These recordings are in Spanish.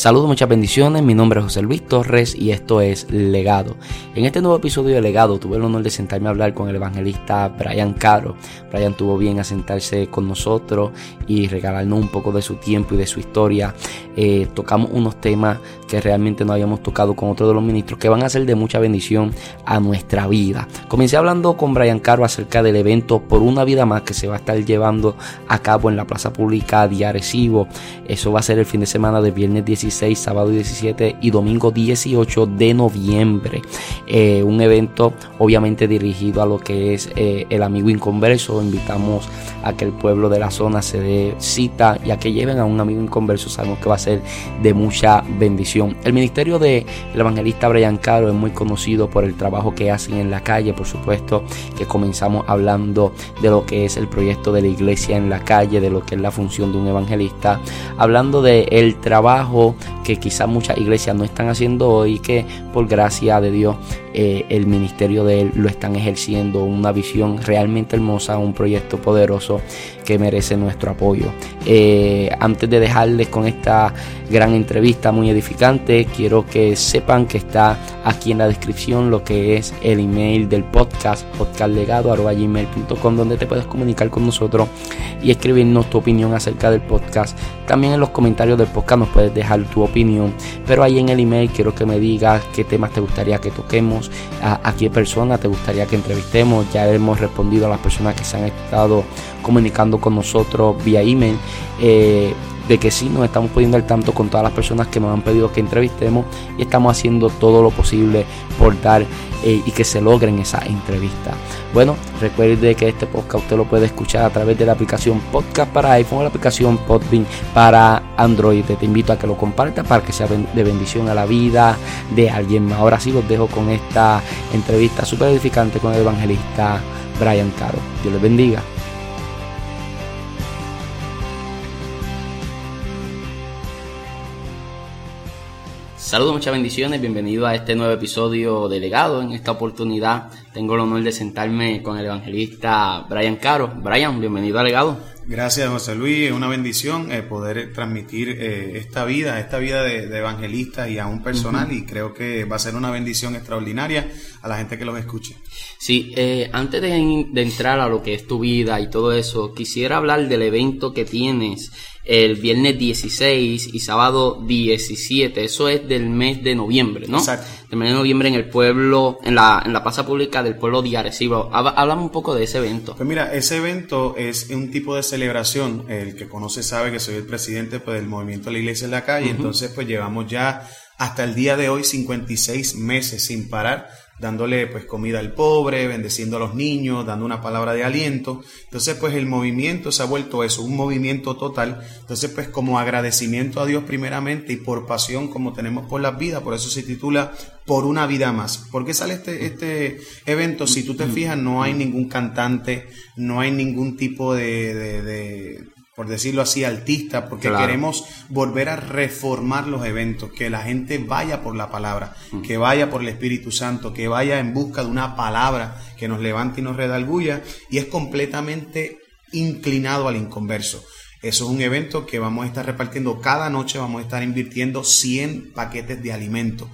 Saludos, muchas bendiciones. Mi nombre es José Luis Torres y esto es Legado. En este nuevo episodio de Legado tuve el honor de sentarme a hablar con el evangelista Brian Caro. Brian tuvo bien a sentarse con nosotros y regalarnos un poco de su tiempo y de su historia. Eh, tocamos unos temas que realmente no habíamos tocado con otros de los ministros que van a ser de mucha bendición a nuestra vida. Comencé hablando con Brian Caro acerca del evento Por una vida más que se va a estar llevando a cabo en la Plaza Pública de Arecibo. Eso va a ser el fin de semana de viernes 10 16, sábado 17 y domingo 18 de noviembre. Eh, un evento obviamente dirigido a lo que es eh, el amigo inconverso. Invitamos a que el pueblo de la zona se dé cita y a que lleven a un amigo inconverso. Sabemos que va a ser de mucha bendición. El ministerio del evangelista Brian Caro es muy conocido por el trabajo que hacen en la calle. Por supuesto que comenzamos hablando de lo que es el proyecto de la iglesia en la calle, de lo que es la función de un evangelista, hablando de el trabajo que quizás muchas iglesias no están haciendo hoy, que por gracia de Dios eh, el ministerio de él lo están ejerciendo, una visión realmente hermosa, un proyecto poderoso que merece nuestro apoyo. Eh, antes de dejarles con esta gran entrevista muy edificante, quiero que sepan que está aquí en la descripción lo que es el email del podcast, podcastlegado.gmail.com, donde te puedes comunicar con nosotros y escribirnos tu opinión acerca del podcast. También en los comentarios del podcast nos puedes dejar tu opinión, pero ahí en el email quiero que me digas qué temas te gustaría que toquemos a, qué persona te gustaría que entrevistemos. Ya hemos respondido a las personas que se han estado comunicando con nosotros vía email. Eh, de que sí nos estamos poniendo al tanto con todas las personas que nos han pedido que entrevistemos y estamos haciendo todo lo posible por dar eh, y que se logren esa entrevista. Bueno, recuerde que este podcast usted lo puede escuchar a través de la aplicación Podcast para iPhone o la aplicación Podbean para Android. Te invito a que lo compartas para que sea de bendición a la vida de alguien más. Ahora sí los dejo con esta entrevista súper edificante con el evangelista Brian Caro. Dios les bendiga. Saludos, muchas bendiciones, bienvenido a este nuevo episodio de Legado. En esta oportunidad tengo el honor de sentarme con el evangelista Brian Caro. Brian, bienvenido a Legado. Gracias, José Luis. Es una bendición eh, poder transmitir eh, esta vida, esta vida de, evangelista y a un personal, y creo que va a ser una bendición extraordinaria a la gente que los escuche. Sí, eh, antes de, de entrar a lo que es tu vida y todo eso, quisiera hablar del evento que tienes el viernes 16 y sábado 17. Eso es del mes de noviembre, ¿no? Exacto. Del mes de noviembre en el pueblo, en la, en la plaza pública del pueblo de Arecibo. Háblame un poco de ese evento. Pues mira, ese evento es un tipo de celebración. El que conoce sabe que soy el presidente pues, del movimiento de la iglesia en la calle. Entonces, pues llevamos ya hasta el día de hoy 56 meses sin parar dándole pues comida al pobre, bendeciendo a los niños, dando una palabra de aliento. Entonces pues el movimiento se ha vuelto eso, un movimiento total. Entonces pues como agradecimiento a Dios primeramente y por pasión como tenemos por la vida, por eso se titula Por una vida más. ¿Por qué sale este, este evento? Si tú te fijas no hay ningún cantante, no hay ningún tipo de por decirlo así, altista, porque queremos volver a reformar los eventos, que la gente vaya por la palabra, mm. que vaya por el Espíritu Santo, que vaya en busca de una palabra que nos levante y nos redalguya, y es completamente inclinado al inconverso. Eso es un evento que vamos a estar repartiendo cada noche, vamos a estar invirtiendo 100 paquetes de alimentos.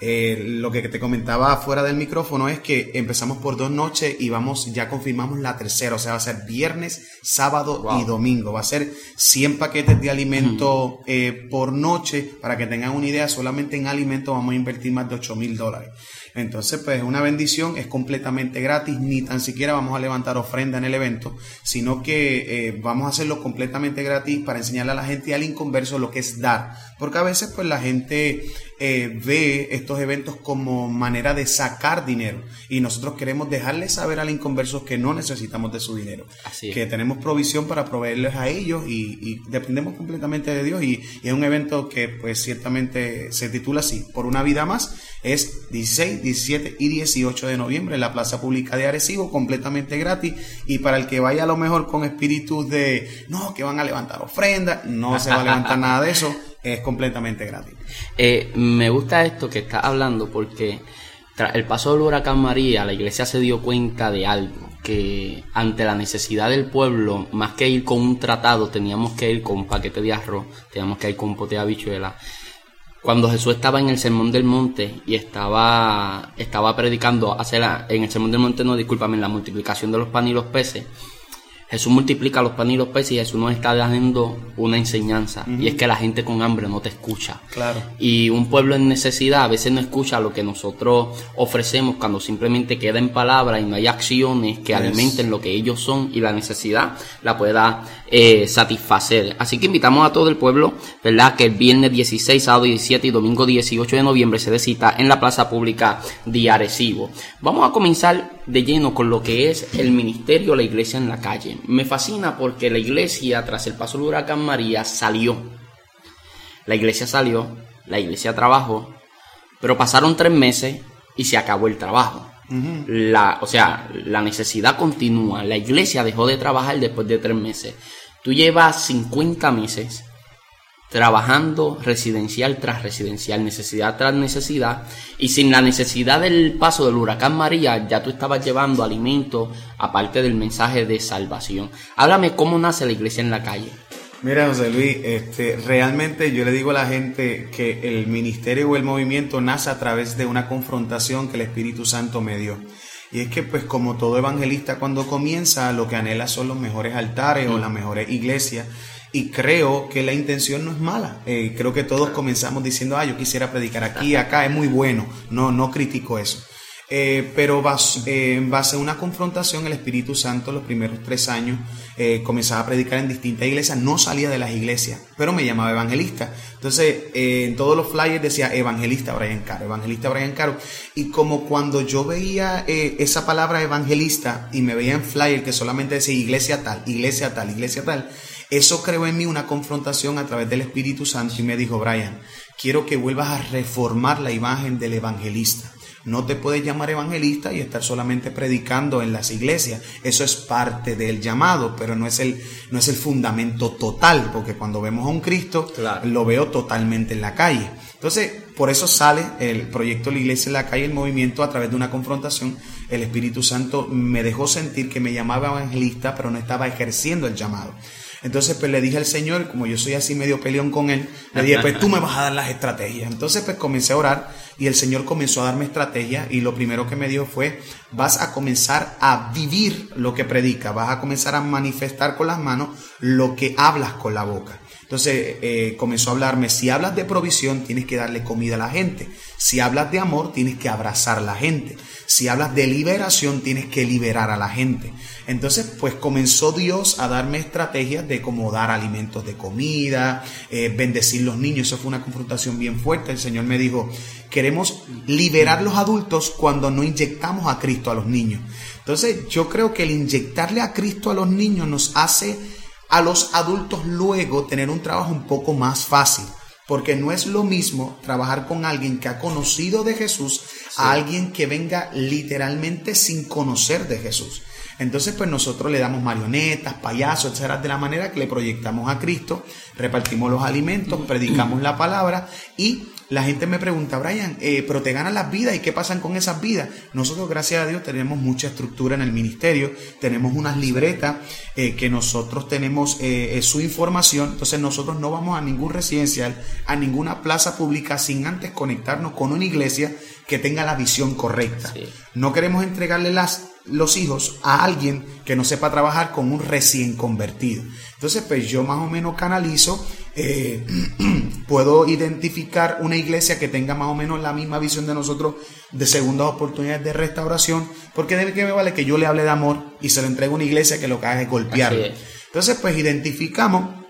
Eh, lo que te comentaba fuera del micrófono es que empezamos por dos noches y vamos, ya confirmamos la tercera, o sea, va a ser viernes, sábado y domingo. Va a ser 100 paquetes de alimento eh, por noche. Para que tengan una idea, solamente en alimento vamos a invertir más de 8 mil dólares. Entonces, pues una bendición, es completamente gratis, ni tan siquiera vamos a levantar ofrenda en el evento, sino que eh, vamos a hacerlo completamente gratis para enseñarle a la gente y al inconverso lo que es dar. Porque a veces, pues la gente eh, ve estos eventos como manera de sacar dinero. Y nosotros queremos dejarles saber al inconverso que no necesitamos de su dinero, que tenemos provisión para proveerles a ellos y, dependemos completamente de Dios. Y, y, es un evento que pues ciertamente se titula así, por una vida más, es 16, 17 y 18 de noviembre en la Plaza Pública de Arecibo, completamente gratis. Y para el que vaya a lo mejor con espíritus de no, que van a levantar ofrendas, no se va a levantar nada de eso es completamente gratis. Eh, me gusta esto que estás hablando porque tras el paso del huracán María, la iglesia se dio cuenta de algo, que ante la necesidad del pueblo, más que ir con un tratado, teníamos que ir con un paquete de arroz, teníamos que ir con un pote de habichuela. cuando Jesús estaba en el Sermón del Monte y estaba, predicando, en el Sermón del Monte, no, discúlpame, en la multiplicación de los panes y los peces, Jesús multiplica los panes y los peces y Jesús nos está dando una enseñanza. Y es que la gente con hambre no te escucha. Claro. Y un pueblo en necesidad a veces no escucha lo que nosotros ofrecemos cuando simplemente queda en palabras y no hay acciones que alimenten lo que ellos son y la necesidad la pueda eh, satisfacer. Así que invitamos a todo el pueblo, ¿verdad? Que el viernes 16, sábado 17 y domingo 18 de noviembre se dé cita en la plaza pública de Arecibo. Vamos a comenzar de lleno con lo que es el ministerio, la iglesia en la calle. Me fascina porque la iglesia, tras el paso del huracán María, salió. La iglesia salió, la iglesia trabajó, pero pasaron tres meses y se acabó el trabajo. la, o sea, la necesidad continúa. La iglesia dejó de trabajar después de tres meses. Tú llevas 50 meses trabajando residencial tras residencial, necesidad tras necesidad, y sin la necesidad del paso del huracán María, ya tú estabas llevando alimento, aparte del mensaje de salvación. Háblame cómo nace la iglesia en la calle. Mira, José Luis, este, realmente yo le digo a la gente que el ministerio o el movimiento nace a través de una confrontación que el Espíritu Santo me dio. Y es que pues como todo evangelista cuando comienza lo que anhela son los mejores altares o las mejores iglesias y creo que la intención no es mala. Eh, creo que todos comenzamos diciendo, ah, yo quisiera predicar aquí, acá, es muy bueno. No, no critico eso. Eh, pero eh, en base a una confrontación, el Espíritu Santo los primeros tres años comenzaba a predicar en distintas iglesias, no salía de las iglesias, pero me llamaba evangelista. Entonces, en todos los flyers decía evangelista Brian Caro, evangelista Brian Caro. Y como cuando yo veía esa palabra evangelista y me veía en flyer que solamente decía iglesia tal, iglesia tal, iglesia tal, eso creó en mí una confrontación a través del Espíritu Santo y me dijo, Brian, quiero que vuelvas a reformar la imagen del evangelista. No te puedes llamar evangelista y estar solamente predicando en las iglesias. Eso es parte del llamado, pero no es el, no es el fundamento total, porque cuando vemos a un Cristo, lo veo totalmente en la calle. Entonces, por eso sale el proyecto La Iglesia en la calle, el movimiento a través de una confrontación. El Espíritu Santo me dejó sentir que me llamaba evangelista, pero no estaba ejerciendo el llamado. Entonces, pues le dije al Señor, como yo soy así medio peleón con Él, le dije, pues tú me vas a dar las estrategias. Entonces, pues comencé a orar y el Señor comenzó a darme estrategias y lo primero que me dijo fue, vas a comenzar a vivir lo que predica, vas a comenzar a manifestar con las manos lo que hablas con la boca. Entonces eh, comenzó a hablarme, si hablas de provisión, tienes que darle comida a la gente. Si hablas de amor, tienes que abrazar a la gente. Si hablas de liberación, tienes que liberar a la gente. Entonces, pues comenzó Dios a darme estrategias de cómo dar alimentos de comida, eh, bendecir los niños. Eso fue una confrontación bien fuerte. El Señor me dijo, queremos liberar los adultos cuando no inyectamos a Cristo a los niños. Entonces, yo creo que el inyectarle a Cristo a los niños nos hace a los adultos luego tener un trabajo un poco más fácil. Porque no es lo mismo trabajar con alguien que ha conocido de Jesús a alguien que venga literalmente sin conocer de Jesús. Entonces, pues nosotros le damos marionetas, payasos, etcétera, de la manera que le proyectamos a Cristo, repartimos los alimentos, predicamos la palabra y la gente me pregunta, Brian, eh, pero te ganan las vidas y qué pasan con esas vidas. Nosotros, gracias a Dios, tenemos mucha estructura en el ministerio, tenemos unas libretas eh, que nosotros tenemos eh, su información, entonces nosotros no vamos a ningún residencial, a ninguna plaza pública sin antes conectarnos con una iglesia que tenga la visión correcta. No queremos entregarle las, los hijos a alguien que no sepa trabajar con un recién convertido. Entonces, pues yo más o menos canalizo eh, puedo identificar una iglesia que tenga más o menos la misma visión de nosotros de segundas oportunidades de restauración, porque debe que me vale que yo le hable de amor y se lo entregue a una iglesia que lo que haga es golpearlo. Entonces, pues identificamos,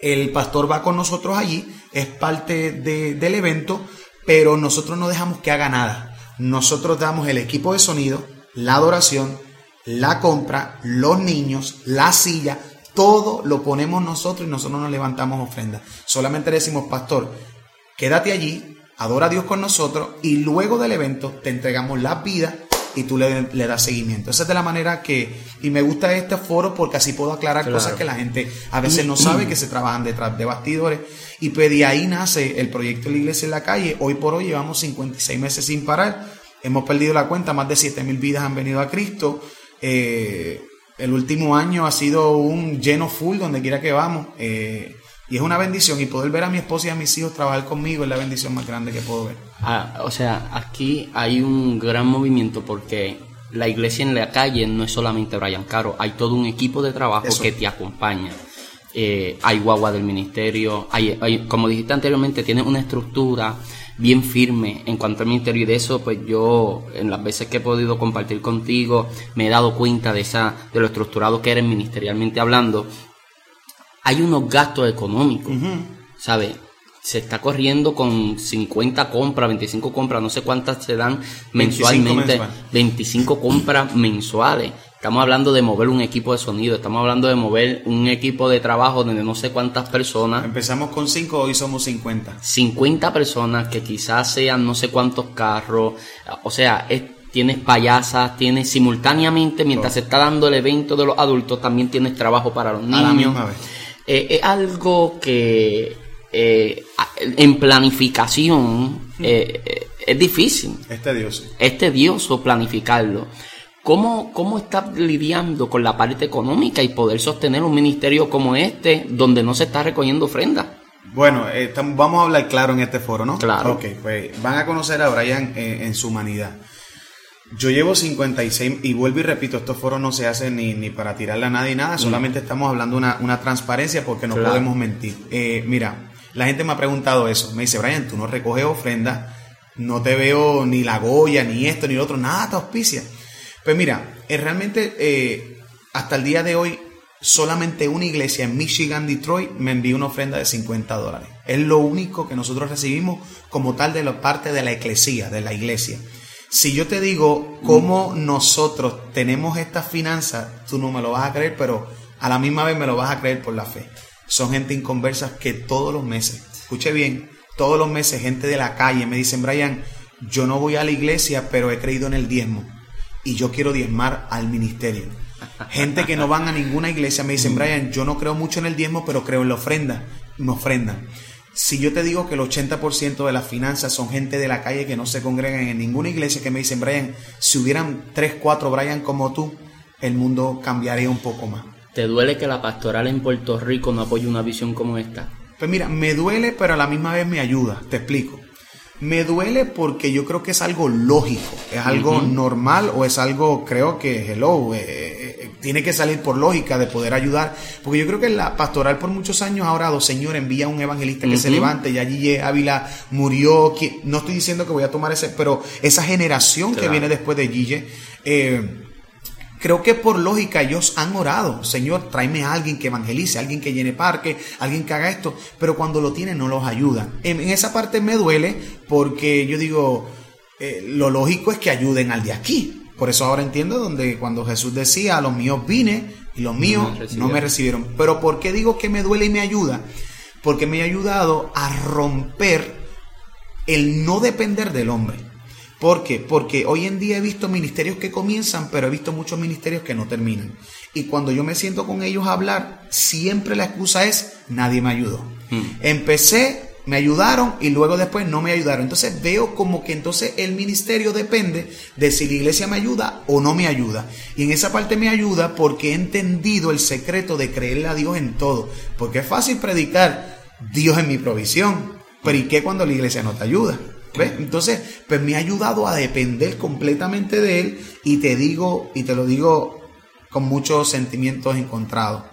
el pastor va con nosotros allí, es parte del evento, pero nosotros no dejamos que haga nada. Nosotros damos el equipo de sonido, la adoración, la compra, los niños, la silla, todo lo ponemos nosotros y nosotros nos levantamos ofrenda. Solamente decimos, pastor, quédate allí, adora a Dios con nosotros y luego del evento te entregamos la vida y tú le, das seguimiento. Esa es de la manera que, y me gusta este foro porque así puedo aclarar cosas que la gente a veces no sabe que se trabajan detrás de bastidores. Y pues de ahí nace el proyecto de la iglesia en la calle. Hoy por hoy llevamos 56 meses sin parar. Hemos perdido la cuenta, más de 7 mil vidas han venido a Cristo. Eh, el último año ha sido un lleno full donde quiera que vamos. Eh, Y es una bendición y poder ver a mi esposa y a mis hijos trabajar conmigo es la bendición más grande que puedo ver. Ah, o sea, aquí hay un gran movimiento porque la iglesia en la calle no es solamente Brian Caro, hay todo un equipo de trabajo que te acompaña. Eh, hay guagua del ministerio, hay, hay, como dijiste anteriormente, tiene una estructura bien firme. En cuanto al ministerio y de eso pues yo en las veces que he podido compartir contigo me he dado cuenta de esa de lo estructurado que eres ministerialmente hablando. Hay unos gastos económicos ¿sabes? se está corriendo con 50 compras, 25 compras, no sé cuántas se dan mensualmente, 25 compras mensuales. Estamos hablando de mover un equipo de sonido, estamos hablando de mover un equipo de trabajo donde no sé cuántas personas. Empezamos con 5, hoy somos 50. 50 personas que quizás sean no sé cuántos carros, o sea, tienes payasas, tienes simultáneamente, mientras se está dando el evento de los adultos, también tienes trabajo para los niños. A la misma vez. Eh, es algo que eh, en planificación eh, es difícil. Es tedioso. Es tedioso planificarlo. ¿Cómo, ¿Cómo está lidiando con la parte económica y poder sostener un ministerio como este donde no se está recogiendo ofrenda? Bueno, eh, vamos a hablar claro en este foro, ¿no? Claro. Ok, pues van a conocer a Brian eh, en su humanidad. Yo llevo 56 y vuelvo y repito, estos foros no se hacen ni, ni para tirarle a nadie nada, mm. solamente estamos hablando una, una transparencia porque no podemos mentir. Eh, mira, la gente me ha preguntado eso, me dice, Brian, tú no recoges ofrenda, no te veo ni la Goya, ni esto, ni lo otro, nada te auspicia. Pues mira, eh, realmente eh, hasta el día de hoy solamente una iglesia en Michigan, Detroit, me envió una ofrenda de 50 dólares. Es lo único que nosotros recibimos como tal de la parte de la iglesia, de la iglesia. Si yo te digo cómo nosotros tenemos estas finanzas, tú no me lo vas a creer, pero a la misma vez me lo vas a creer por la fe. Son gente inconversa que todos los meses, escuche bien, todos los meses gente de la calle me dicen, Brian, yo no voy a la iglesia, pero he creído en el diezmo y yo quiero diezmar al ministerio. Gente que no van a ninguna iglesia me dicen, Brian, yo no creo mucho en el diezmo, pero creo en la ofrenda. Me ofrendan. Si yo te digo que el 80% de las finanzas son gente de la calle que no se congregan en ninguna iglesia, que me dicen, Brian, si hubieran 3, 4 Brian como tú, el mundo cambiaría un poco más. ¿Te duele que la pastoral en Puerto Rico no apoye una visión como esta? Pues mira, me duele, pero a la misma vez me ayuda. Te explico. Me duele porque yo creo que es algo lógico, es algo normal o es algo, creo que, hello, eh, eh, tiene que salir por lógica de poder ayudar. Porque yo creo que la pastoral por muchos años ha orado, Señor, envía a un evangelista que se levante. Ya allí Ávila murió. No estoy diciendo que voy a tomar ese, pero esa generación que viene después de Gille. Eh, Creo que por lógica ellos han orado, Señor, tráeme a alguien que evangelice, alguien que llene parque, alguien que haga esto, pero cuando lo tienen no los ayudan. En, esa parte me duele porque yo digo, eh, lo lógico es que ayuden al de aquí. Por eso ahora entiendo donde cuando Jesús decía, a los míos vine y los míos no me recibieron. Pero ¿por qué digo que me duele y me ayuda? Porque me ha ayudado a romper el no depender del hombre. ¿Por qué? Porque hoy en día he visto ministerios que comienzan, pero he visto muchos ministerios que no terminan. Y cuando yo me siento con ellos a hablar, siempre la excusa es, nadie me ayudó. Hmm. Empecé, me ayudaron y luego después no me ayudaron. Entonces veo como que entonces el ministerio depende de si la iglesia me ayuda o no me ayuda. Y en esa parte me ayuda porque he entendido el secreto de creerle a Dios en todo. Porque es fácil predicar Dios en mi provisión, pero ¿y qué cuando la iglesia no te ayuda? Entonces, pues me ha ayudado a depender completamente de él y te digo, y te lo digo con muchos sentimientos encontrados.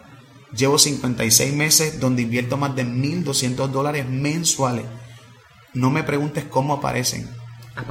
Llevo 56 meses donde invierto más de 1.200 dólares mensuales. No me preguntes cómo aparecen,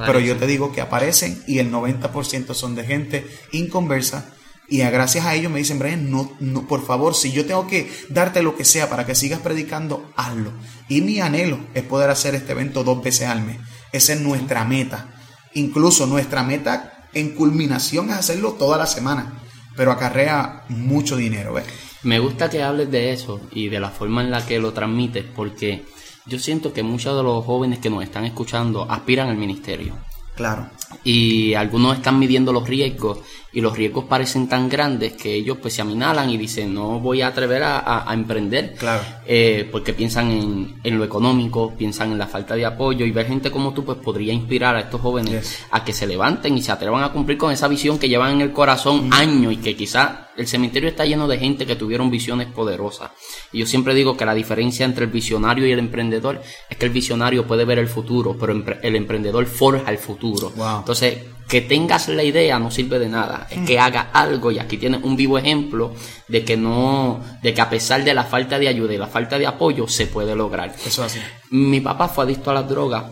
pero yo te digo que aparecen y el 90% son de gente inconversa y a gracias a ellos me dicen, Brian, no, no, por favor, si yo tengo que darte lo que sea para que sigas predicando, hazlo. Y mi anhelo es poder hacer este evento dos veces al mes. Esa es nuestra meta. Incluso nuestra meta en culminación es hacerlo toda la semana, pero acarrea mucho dinero. ¿ves? Me gusta que hables de eso y de la forma en la que lo transmites, porque yo siento que muchos de los jóvenes que nos están escuchando aspiran al ministerio. Claro. Y algunos están midiendo los riesgos y los riesgos parecen tan grandes que ellos pues se aminalan y dicen no voy a atrever a, emprender claro. Eh, porque piensan en, en, lo económico piensan en la falta de apoyo y ver gente como tú pues podría inspirar a estos jóvenes a que se levanten y se atrevan a cumplir con esa visión que llevan en el corazón años y que quizá el cementerio está lleno de gente que tuvieron visiones poderosas. Y yo siempre digo que la diferencia entre el visionario y el emprendedor es que el visionario puede ver el futuro, pero el emprendedor forja el futuro. Entonces, que tengas la idea no sirve de nada, es que haga algo y aquí tienes un vivo ejemplo de que no, de que a pesar de la falta de ayuda y la falta de apoyo se puede lograr. Eso así. Mi papá fue adicto a las drogas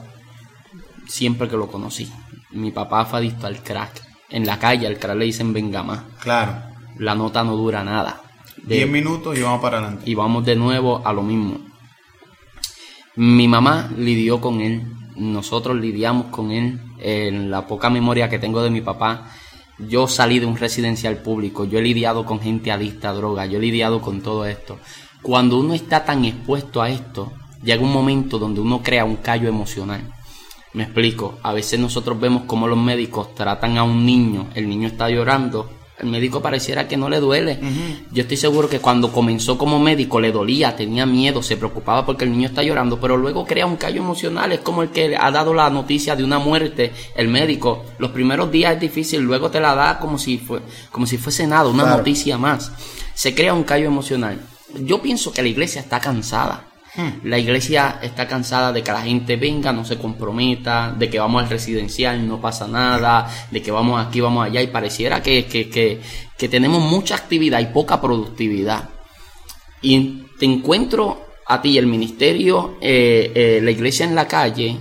siempre que lo conocí. Mi papá fue adicto al crack. En la calle al crack le dicen venga más. Claro la nota no dura nada. Diez minutos y vamos para adelante. Y vamos de nuevo a lo mismo. Mi mamá lidió con él, nosotros lidiamos con él. En la poca memoria que tengo de mi papá, yo salí de un residencial público, yo he lidiado con gente adicta a droga, yo he lidiado con todo esto. Cuando uno está tan expuesto a esto, llega un momento donde uno crea un callo emocional. Me explico, a veces nosotros vemos cómo los médicos tratan a un niño, el niño está llorando el médico pareciera que no le duele. Yo estoy seguro que cuando comenzó como médico le dolía, tenía miedo, se preocupaba porque el niño está llorando, pero luego crea un callo emocional. Es como el que ha dado la noticia de una muerte, el médico. Los primeros días es difícil, luego te la da como si, fue, como si fuese nada, una noticia más. Se crea un callo emocional. Yo pienso que la iglesia está cansada Hmm. La iglesia está cansada de que la gente venga, no se comprometa, de que vamos al residencial, no pasa nada, de que vamos aquí, vamos allá, y pareciera que, que, tenemos mucha actividad y poca productividad. Y te encuentro a ti, el ministerio, eh, eh, la iglesia en la calle,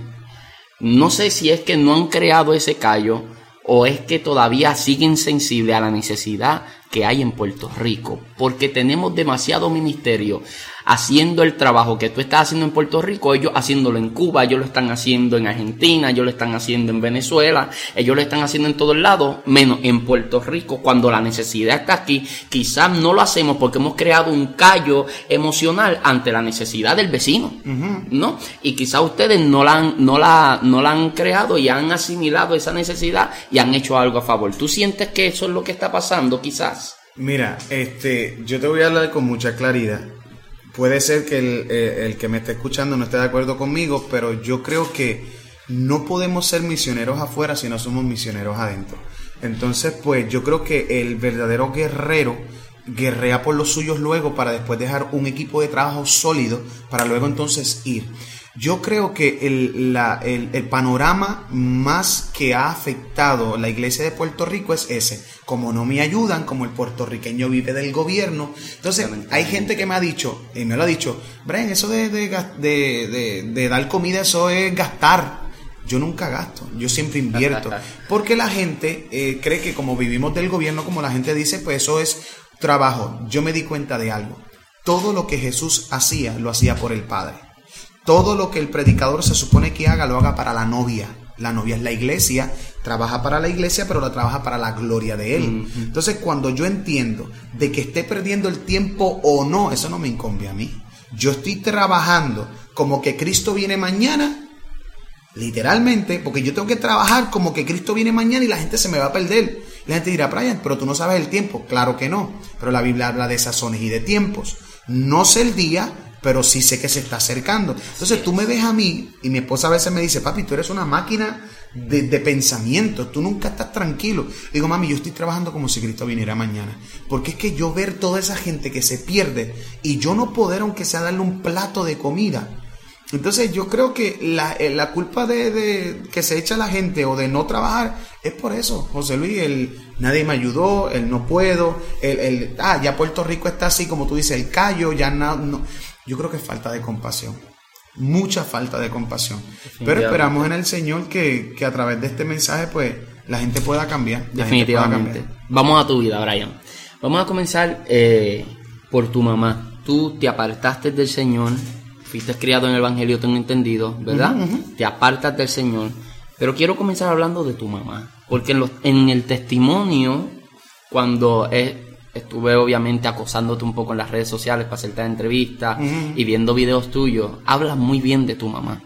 no sé si es que no han creado ese callo o es que todavía siguen sensibles a la necesidad que hay en Puerto Rico, porque tenemos demasiado ministerio haciendo el trabajo que tú estás haciendo en Puerto Rico, ellos haciéndolo en Cuba, ellos lo están haciendo en Argentina, ellos lo están haciendo en Venezuela, ellos lo están haciendo en todos lados, menos en Puerto Rico, cuando la necesidad está aquí, quizás no lo hacemos porque hemos creado un callo emocional ante la necesidad del vecino, ¿no? Y quizás ustedes no la, han, no, la, no la han creado y han asimilado esa necesidad y han hecho algo a favor. ¿Tú sientes que eso es lo que está pasando quizás? Mira, este, yo te voy a hablar con mucha claridad puede ser que eh, el, que me esté escuchando no esté de acuerdo conmigo, pero yo creo que no podemos ser misioneros afuera si no somos misioneros adentro. Entonces, pues yo creo que el verdadero guerrero guerrea por los suyos luego para después dejar un equipo de trabajo sólido para luego entonces ir. Yo creo que el, el, panorama más que ha afectado la iglesia de Puerto Rico es ese. Como no me ayudan, como el puertorriqueño vive del gobierno. Entonces, hay gente que me ha dicho, y me lo ha dicho, Brian, eso de, de, dar comida, eso es gastar. Yo nunca gasto, yo siempre invierto. Porque la gente eh, cree que como vivimos del gobierno, como la gente dice, pues eso es trabajo. Yo me di cuenta de algo. Todo lo que Jesús hacía, lo hacía por el Padre todo lo que el predicador se supone que haga, lo haga para la novia. La novia es la iglesia, trabaja para la iglesia, pero la trabaja para la gloria de él. Entonces, cuando yo entiendo de que esté perdiendo el tiempo o no, eso no me incumbe a mí. Yo estoy trabajando como que Cristo viene mañana, literalmente, porque yo tengo que trabajar como que Cristo viene mañana y la gente se me va a perder. La gente dirá, Brian, pero tú no sabes el tiempo. Claro que no, pero la Biblia habla de sazones y de tiempos. No sé el día, pero sí sé que se está acercando. Entonces tú me ves a mí y mi esposa a veces me dice, papi, tú eres una máquina de, pensamiento, tú nunca estás tranquilo. digo, mami, yo estoy trabajando como si Cristo viniera mañana. Porque es que yo ver toda esa gente que se pierde y yo no poder, aunque sea darle un plato de comida. Entonces yo creo que la, eh, culpa de, que se echa la gente o de no trabajar es por eso, José Luis, el nadie me ayudó, el no puedo, el, el ah, ya Puerto Rico está así como tú dices, el callo, ya no yo creo que es falta de compasión. Mucha falta de compasión. Pero esperamos en el Señor que, a través de este mensaje, pues, la gente pueda cambiar. Definitivamente. Vamos a tu vida, Brian. Vamos a comenzar eh, por tu mamá. Tú te apartaste del Señor, fuiste criado en el Evangelio, tengo entendido, ¿verdad? Te apartas del Señor. Pero quiero comenzar hablando de tu mamá. Porque en, en el testimonio, cuando es, estuve obviamente acosándote un poco en las redes sociales para hacerte entrevistas y viendo videos tuyos, hablas muy bien de tu mamá.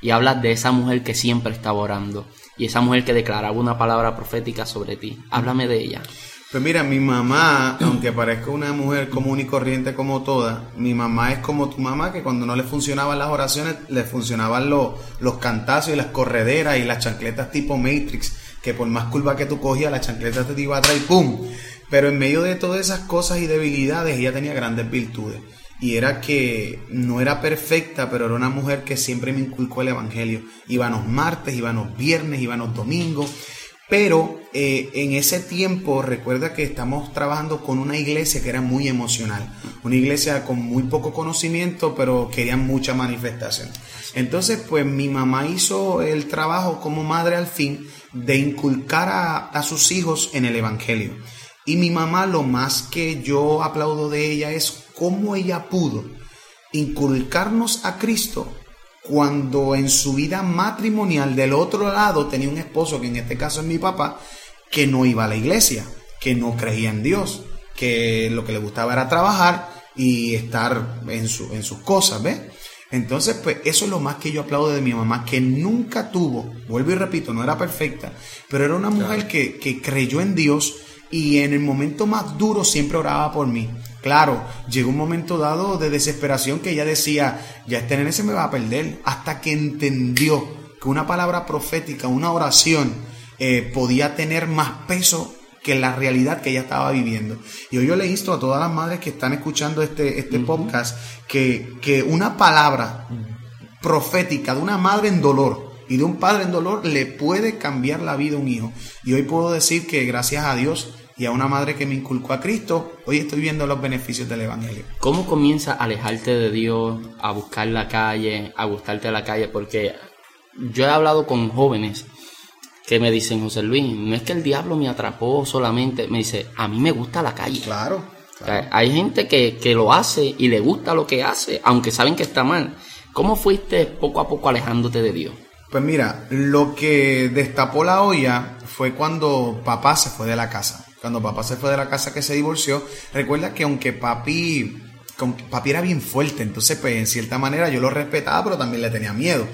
y hablas de esa mujer que siempre estaba orando y esa mujer que declaraba una palabra profética sobre ti. Háblame de ella. Pues mira, mi mamá, aunque parezca una mujer común y corriente como toda, mi mamá es como tu mamá, que cuando no le funcionaban las oraciones, le funcionaban los, los cantazos y las correderas y las chancletas tipo Matrix, que por más curva que tú cogías, la chancleta te iba a traer ¡pum! Pero en medio de todas esas cosas y debilidades, ella tenía grandes virtudes. Y era que no era perfecta, pero era una mujer que siempre me inculcó el Evangelio. Iba los martes, iba los viernes, iba los domingos pero eh, en ese tiempo recuerda que estamos trabajando con una iglesia que era muy emocional, una iglesia con muy poco conocimiento, pero querían mucha manifestación. Entonces, pues mi mamá hizo el trabajo como madre al fin de inculcar a, a sus hijos en el Evangelio. Y mi mamá lo más que yo aplaudo de ella es cómo ella pudo inculcarnos a Cristo cuando en su vida matrimonial del otro lado tenía un esposo, que en este caso es mi papá, que no iba a la iglesia, que no creía en Dios, que lo que le gustaba era trabajar y estar en, su, en sus cosas, ¿ves? Entonces, pues eso es lo más que yo aplaudo de mi mamá, que nunca tuvo, vuelvo y repito, no era perfecta, pero era una mujer que, que creyó en Dios y en el momento más duro siempre oraba por mí. Claro, llegó un momento dado de desesperación que ella decía, ya este nene se me va a perder, hasta que entendió que una palabra profética, una oración, eh, podía tener más peso que la realidad que ella estaba viviendo. Y hoy yo le insto a todas las madres que están escuchando este, este podcast que, que una palabra profética de una madre en dolor y de un padre en dolor le puede cambiar la vida a un hijo. Y hoy puedo decir que gracias a Dios y a una madre que me inculcó a Cristo, hoy estoy viendo los beneficios del Evangelio. ¿Cómo comienza a alejarte de Dios, a buscar la calle, a gustarte la calle? Porque yo he hablado con jóvenes que me dicen, José Luis, no es que el diablo me atrapó solamente, me dice, a mí me gusta la calle. Claro. hay gente que, que lo hace y le gusta lo que hace, aunque saben que está mal. ¿Cómo fuiste poco a poco alejándote de Dios? Pues mira, lo que destapó la olla fue cuando papá se fue de la casa cuando papá se fue de la casa que se divorció, recuerda que aunque papi, papi era bien fuerte, entonces pues en cierta manera yo lo respetaba, pero también le tenía miedo.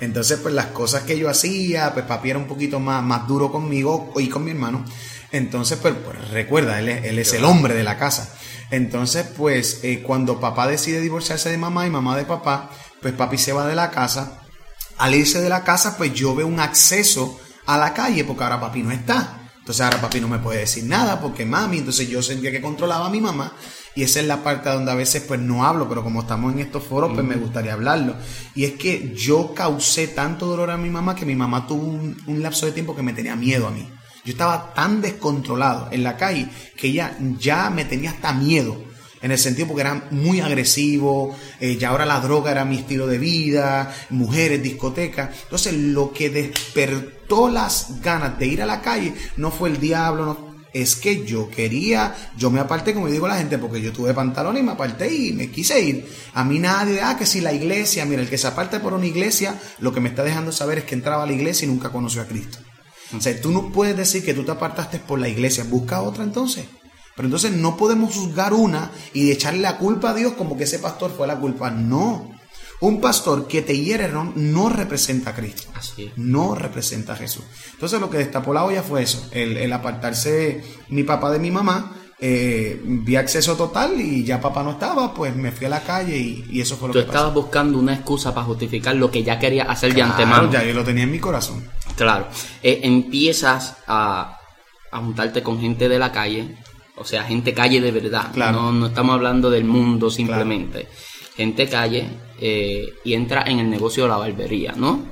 Entonces pues las cosas que yo hacía, pues papi era un poquito más, más duro conmigo y con mi hermano. Entonces pues, pues recuerda, él, él, es el hombre de la casa. Entonces pues eh, cuando papá decide divorciarse de mamá y mamá de papá, pues papi se va de la casa. Al irse de la casa pues yo veo un acceso a la calle porque ahora papi no está. Entonces ahora papi no me puede decir nada porque mami, entonces yo sentía que controlaba a mi mamá y esa es la parte donde a veces pues no hablo, pero como estamos en estos foros pues me gustaría hablarlo. Y es que yo causé tanto dolor a mi mamá que mi mamá tuvo un, lapso de tiempo que me tenía miedo a mí. Yo estaba tan descontrolado en la calle que ella ya me tenía hasta miedo en el sentido porque era muy agresivo, eh, ya ahora la droga era mi estilo de vida, mujeres, discotecas. Entonces lo que despertó las ganas de ir a la calle no fue el diablo, no, es que yo quería, yo me aparté, como digo la gente, porque yo tuve pantalones y me aparté y me quise ir. A mí nadie, ah, que si la iglesia, mira, el que se aparte por una iglesia, lo que me está dejando saber es que entraba a la iglesia y nunca conoció a Cristo. O sea, tú no puedes decir que tú te apartaste por la iglesia, busca otra entonces. Pero entonces no podemos juzgar una y echarle la culpa a Dios como que ese pastor fue la culpa. No. Un pastor que te hiere no, representa a Cristo. Así No representa a Jesús. Entonces lo que destapó la olla fue eso, el, apartarse mi papá de mi mamá. Eh, vi acceso total y ya papá no estaba, pues me fui a la calle y, eso fue lo que pasó. Tú estabas buscando una excusa para justificar lo que ya quería hacer de antemano. Ya yo lo tenía en mi corazón. Claro. Eh, empiezas a, a juntarte con gente de la calle, o sea, gente calle de verdad. No, no estamos hablando del mundo simplemente. Gente calle eh, y entra en el negocio de la barbería, ¿no?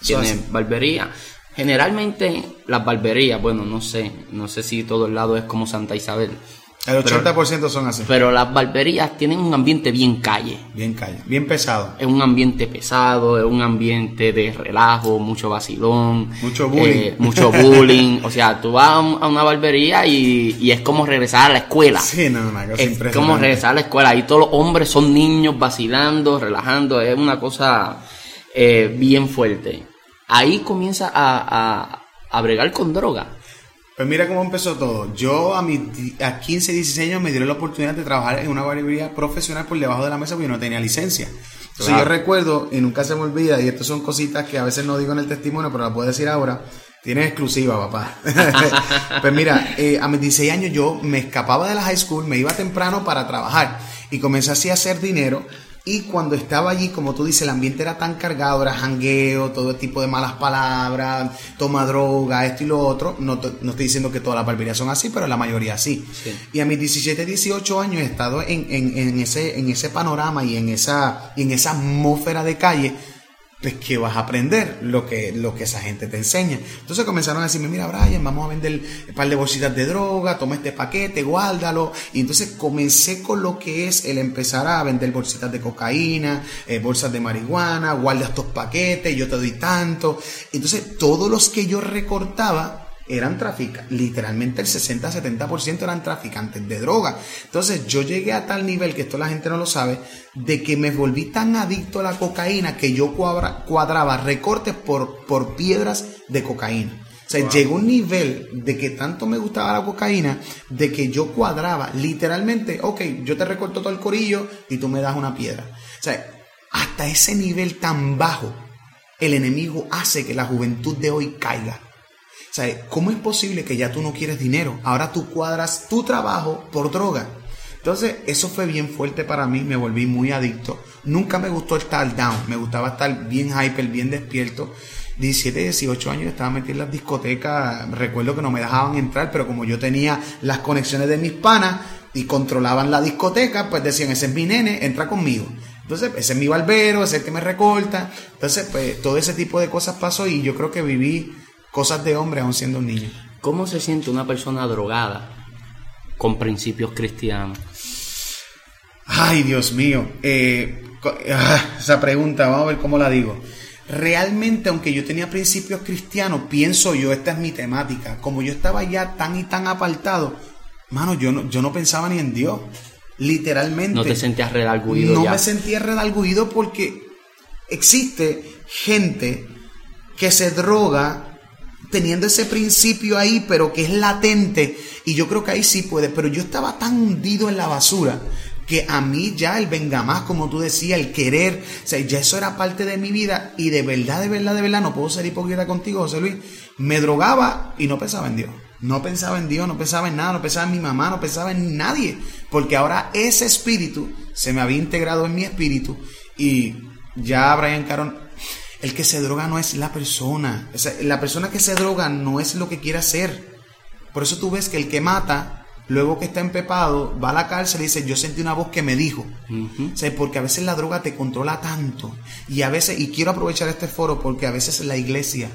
Tiene barbería. Generalmente las barberías, bueno, no sé, no sé si todo el lado es como Santa Isabel, el 80% son así. Pero las barberías tienen un ambiente bien calle. Bien calle, bien pesado. Es un ambiente pesado, es un ambiente de relajo, mucho vacilón. Mucho bullying. Eh, mucho bullying. o sea, tú vas a una barbería y, es como regresar a la escuela. Sí, no, no, Es como regresar a la escuela. Ahí todos los hombres son niños vacilando, relajando. Es una cosa eh, bien fuerte. Ahí comienza a, a, a bregar con droga. Pues mira cómo empezó todo. Yo a, mis a 15, 16 años me dieron la oportunidad de trabajar en una barbería profesional por debajo de la mesa porque yo no tenía licencia. yo recuerdo, y nunca se me olvida, y estas son cositas que a veces no digo en el testimonio, pero las puedo decir ahora. Tienes exclusiva, papá. pues mira, eh, a mis 16 años yo me escapaba de la high school, me iba temprano para trabajar y comencé así a hacer dinero y cuando estaba allí, como tú dices, el ambiente era tan cargado, era jangueo, todo tipo de malas palabras, toma droga, esto y lo otro. No, no estoy diciendo que todas las barberías son así, pero la mayoría sí. Y a mis 17, 18 años he estado en, en, en, ese, en ese panorama y en esa, y en esa atmósfera de calle pues que vas a aprender lo que, lo que esa gente te enseña. Entonces comenzaron a decirme, mira Brian, vamos a vender un par de bolsitas de droga, toma este paquete, guárdalo. Y entonces comencé con lo que es el empezar a vender bolsitas de cocaína, eh, bolsas de marihuana, guarda estos paquetes, yo te doy tanto. Entonces todos los que yo recortaba, eran traficantes, literalmente el 60-70% eran traficantes de droga. Entonces yo llegué a tal nivel, que esto la gente no lo sabe, de que me volví tan adicto a la cocaína que yo cuadraba recortes por, por piedras de cocaína. O sea, llegó un nivel de que tanto me gustaba la cocaína, de que yo cuadraba literalmente, ok, yo te recorto todo el corillo y tú me das una piedra. O sea, hasta ese nivel tan bajo, el enemigo hace que la juventud de hoy caiga. ¿Cómo es posible que ya tú no quieres dinero? Ahora tú cuadras tu trabajo por droga. Entonces, eso fue bien fuerte para mí, me volví muy adicto. Nunca me gustó estar down, me gustaba estar bien hyper, bien despierto. 17, 18 años estaba metido en las discotecas. Recuerdo que no me dejaban entrar, pero como yo tenía las conexiones de mis panas y controlaban la discoteca, pues decían, ese es mi nene, entra conmigo. Entonces, ese es mi barbero, ese es el que me recorta. Entonces, pues todo ese tipo de cosas pasó y yo creo que viví cosas de hombre aún siendo un niño. ¿Cómo se siente una persona drogada con principios cristianos? Ay, Dios mío. Eh, ah, esa pregunta, vamos a ver cómo la digo. Realmente, aunque yo tenía principios cristianos, pienso yo, esta es mi temática. Como yo estaba ya tan y tan apartado, mano, yo no, yo no pensaba ni en Dios. Literalmente. No te sentías redarguido. No me sentía redarguido porque existe gente que se droga teniendo ese principio ahí, pero que es latente, y yo creo que ahí sí puede, pero yo estaba tan hundido en la basura que a mí ya el venga más, como tú decías, el querer, o sea, ya eso era parte de mi vida y de verdad, de verdad, de verdad, no puedo ser hipócrita contigo, José Luis, me drogaba y no pensaba en Dios. No pensaba en Dios, no pensaba en nada, no pensaba en mi mamá, no pensaba en nadie, porque ahora ese espíritu se me había integrado en mi espíritu y ya Brian Caron el que se droga no es la persona. la persona que se droga no es lo que quiere hacer. Por eso tú ves que el que mata, luego que está empepado, va a la cárcel y dice, yo sentí una voz que me dijo. porque a veces la droga te controla tanto. Y a veces, y quiero aprovechar este foro porque a veces la iglesia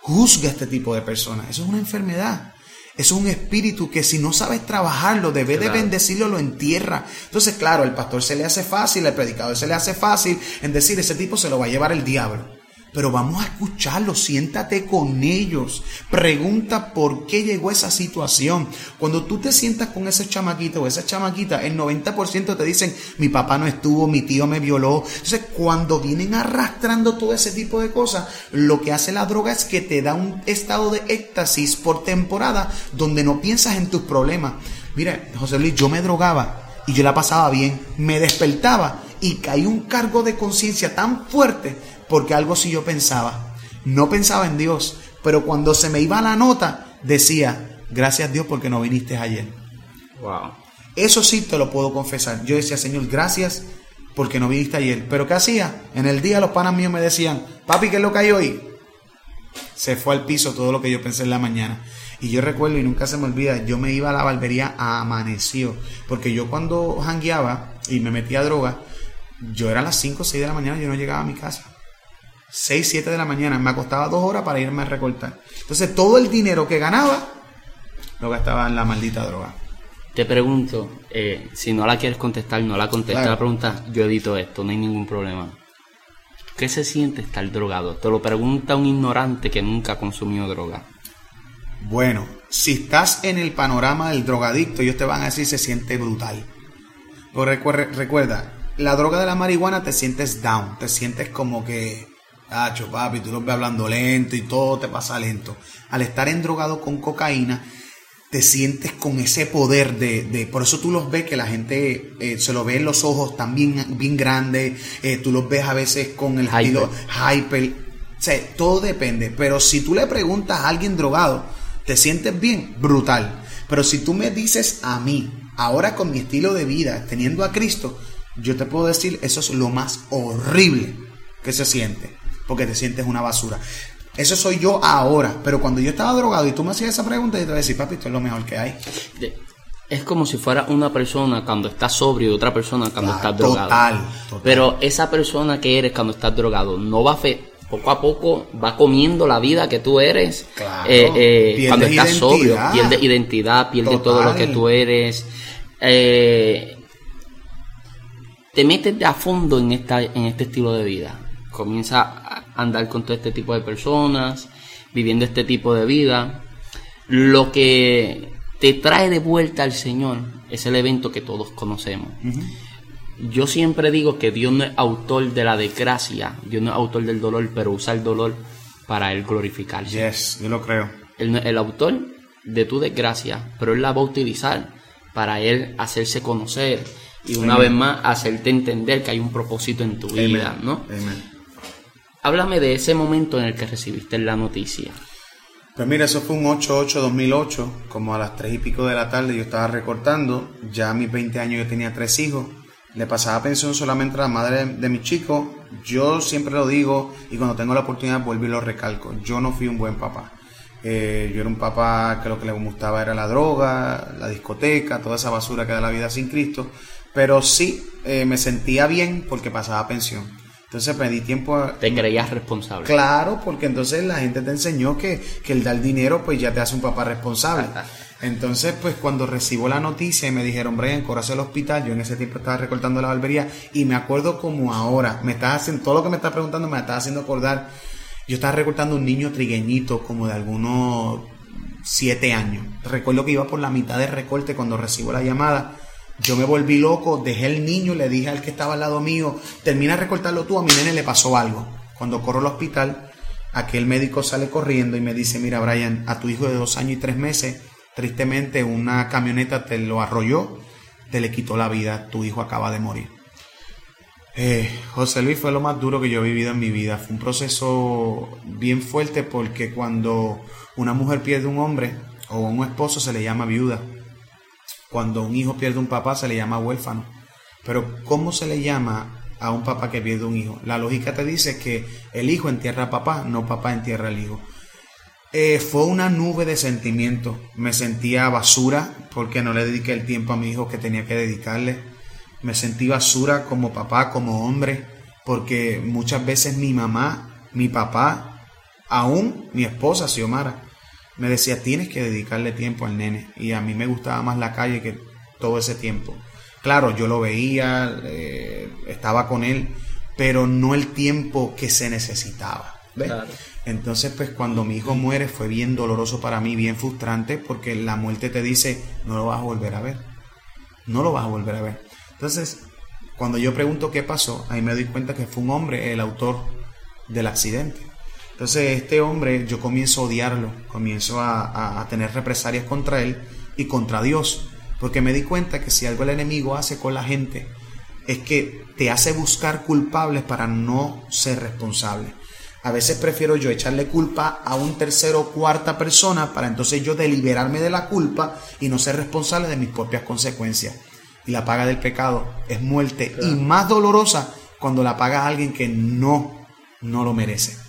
juzga a este tipo de personas. Eso es una enfermedad. Es un espíritu que si no sabes trabajarlo, debe de bendecirlo, lo entierra. Entonces, claro, el pastor se le hace fácil, el predicador se le hace fácil en decir, ese tipo se lo va a llevar el diablo pero vamos a escucharlo, siéntate con ellos, pregunta por qué llegó esa situación. Cuando tú te sientas con ese chamaquito o esa chamaquita, el 90% te dicen, mi papá no estuvo, mi tío me violó. Entonces, cuando vienen arrastrando todo ese tipo de cosas, lo que hace la droga es que te da un estado de éxtasis por temporada donde no piensas en tus problemas. Mira, José Luis, yo me drogaba y yo la pasaba bien, me despertaba y caí un cargo de conciencia tan fuerte porque algo sí yo pensaba. No pensaba en Dios, pero cuando se me iba la nota, decía, gracias Dios porque no viniste ayer. Wow. Eso sí te lo puedo confesar. Yo decía, Señor, gracias porque no viniste ayer. Pero ¿qué hacía? En el día los panas míos me decían, papi, ¿qué es lo que hay hoy? Se fue al piso todo lo que yo pensé en la mañana. Y yo recuerdo, y nunca se me olvida, yo me iba a la barbería a amaneció. Porque yo cuando jangueaba y me metía a droga, yo era a las 5 o 6 de la mañana y yo no llegaba a mi casa. 6, 7 de la mañana. Me acostaba dos horas para irme a recortar. Entonces todo el dinero que ganaba lo gastaba en la maldita droga. Te pregunto, eh, si no la quieres contestar, no la contestas la pregunta, yo edito esto, no hay ningún problema. ¿Qué se siente estar drogado? Te lo pregunta un ignorante que nunca consumió droga. Bueno, si estás en el panorama del drogadicto, ellos te van a decir se siente brutal. Pero recuerda, la droga de la marihuana te sientes down, te sientes como que Tacho, papi, tú lo ves hablando lento y todo te pasa lento. Al estar endrogado con cocaína, te sientes con ese poder de, por eso tú los ves que la gente eh, se lo ve en los ojos también bien grandes, eh, tú los ves a veces con el estilo hyper, o sea, todo depende, pero si tú le preguntas a alguien drogado, ¿te sientes bien? Brutal, pero si tú me dices a mí, ahora con mi estilo de vida, teniendo a Cristo, yo te puedo decir, eso es lo más horrible que se siente, porque te sientes una basura. Eso soy yo ahora, pero cuando yo estaba drogado y tú me hacías esa pregunta, yo te voy a decir, papi, esto es lo mejor que hay. Es como si fuera una persona cuando estás sobrio y otra persona cuando estás drogado. Total, Pero esa persona que eres cuando estás drogado no va a fe poco a poco va comiendo la vida que tú eres eh, eh, cuando estás sobrio, pierde identidad, pierde todo lo que tú eres. Eh, te metes de a fondo en, esta, en este estilo de vida. Comienza andar con todo este tipo de personas, viviendo este tipo de vida. Lo que te trae de vuelta al Señor es el evento que todos conocemos. Yo siempre digo que Dios no es autor de la desgracia, Dios no es autor del dolor, pero usa el dolor para Él glorificarse. Yes, yo lo creo. Él no es el autor de tu desgracia, pero Él la va a utilizar para Él hacerse conocer y una vez más hacerte entender que hay un propósito en tu vida, ¿no? Háblame de ese momento en el que recibiste la noticia. Pues mira, eso fue un 8-8-2008, como a las 3 y pico de la tarde yo estaba recortando, ya a mis 20 años yo tenía tres hijos, le pasaba pensión solamente a la madre de, mi chico, yo siempre lo digo y cuando tengo la oportunidad vuelvo y lo recalco, yo no fui un buen papá. Eh, yo era un papá que lo que le gustaba era la droga, la discoteca, toda esa basura que da la vida sin Cristo. Pero sí, eh, me sentía bien porque pasaba pensión. Entonces pedí tiempo. Te creías responsable. Claro, porque entonces la gente te enseñó que, que el dar dinero, pues ya te hace un papá responsable. Entonces, pues cuando recibo la noticia y me dijeron, Brian, corras al hospital, yo en ese tiempo estaba recortando la barbería y me acuerdo como ahora, me estás haciendo, todo lo que me estás preguntando me está haciendo acordar. Yo estaba recortando un niño trigueñito como de algunos siete años. Recuerdo que iba por la mitad de recorte cuando recibo la llamada yo me volví loco, dejé el niño, le dije al que estaba al lado mío, termina de recortarlo tú, a mi nene le pasó algo. Cuando corro al hospital, aquel médico sale corriendo y me dice, mira Brian, a tu hijo de dos años y tres meses, tristemente una camioneta te lo arrolló, te le quitó la vida, tu hijo acaba de morir. Eh, José Luis fue lo más duro que yo he vivido en mi vida. Fue un proceso bien fuerte porque cuando una mujer pierde un hombre o un esposo se le llama viuda. Cuando un hijo pierde un papá se le llama huérfano. Pero ¿cómo se le llama a un papá que pierde un hijo? La lógica te dice que el hijo entierra a papá, no papá entierra al hijo. Eh, fue una nube de sentimientos. Me sentía basura porque no le dediqué el tiempo a mi hijo que tenía que dedicarle. Me sentí basura como papá, como hombre, porque muchas veces mi mamá, mi papá, aún mi esposa, Xiomara, me decía, tienes que dedicarle tiempo al nene. Y a mí me gustaba más la calle que todo ese tiempo. Claro, yo lo veía, eh, estaba con él, pero no el tiempo que se necesitaba. Entonces, pues cuando mi hijo muere fue bien doloroso para mí, bien frustrante, porque la muerte te dice, no lo vas a volver a ver. No lo vas a volver a ver. Entonces, cuando yo pregunto qué pasó, ahí me doy cuenta que fue un hombre el autor del accidente. Entonces este hombre yo comienzo a odiarlo, comienzo a, tener represalias contra él y contra Dios, porque me di cuenta que si algo el enemigo hace con la gente es que te hace buscar culpables para no ser responsable. A veces prefiero yo echarle culpa a un tercero o cuarta persona para entonces yo deliberarme de la culpa y no ser responsable de mis propias consecuencias. Y la paga del pecado es muerte y más dolorosa cuando la paga alguien que no, no lo merece.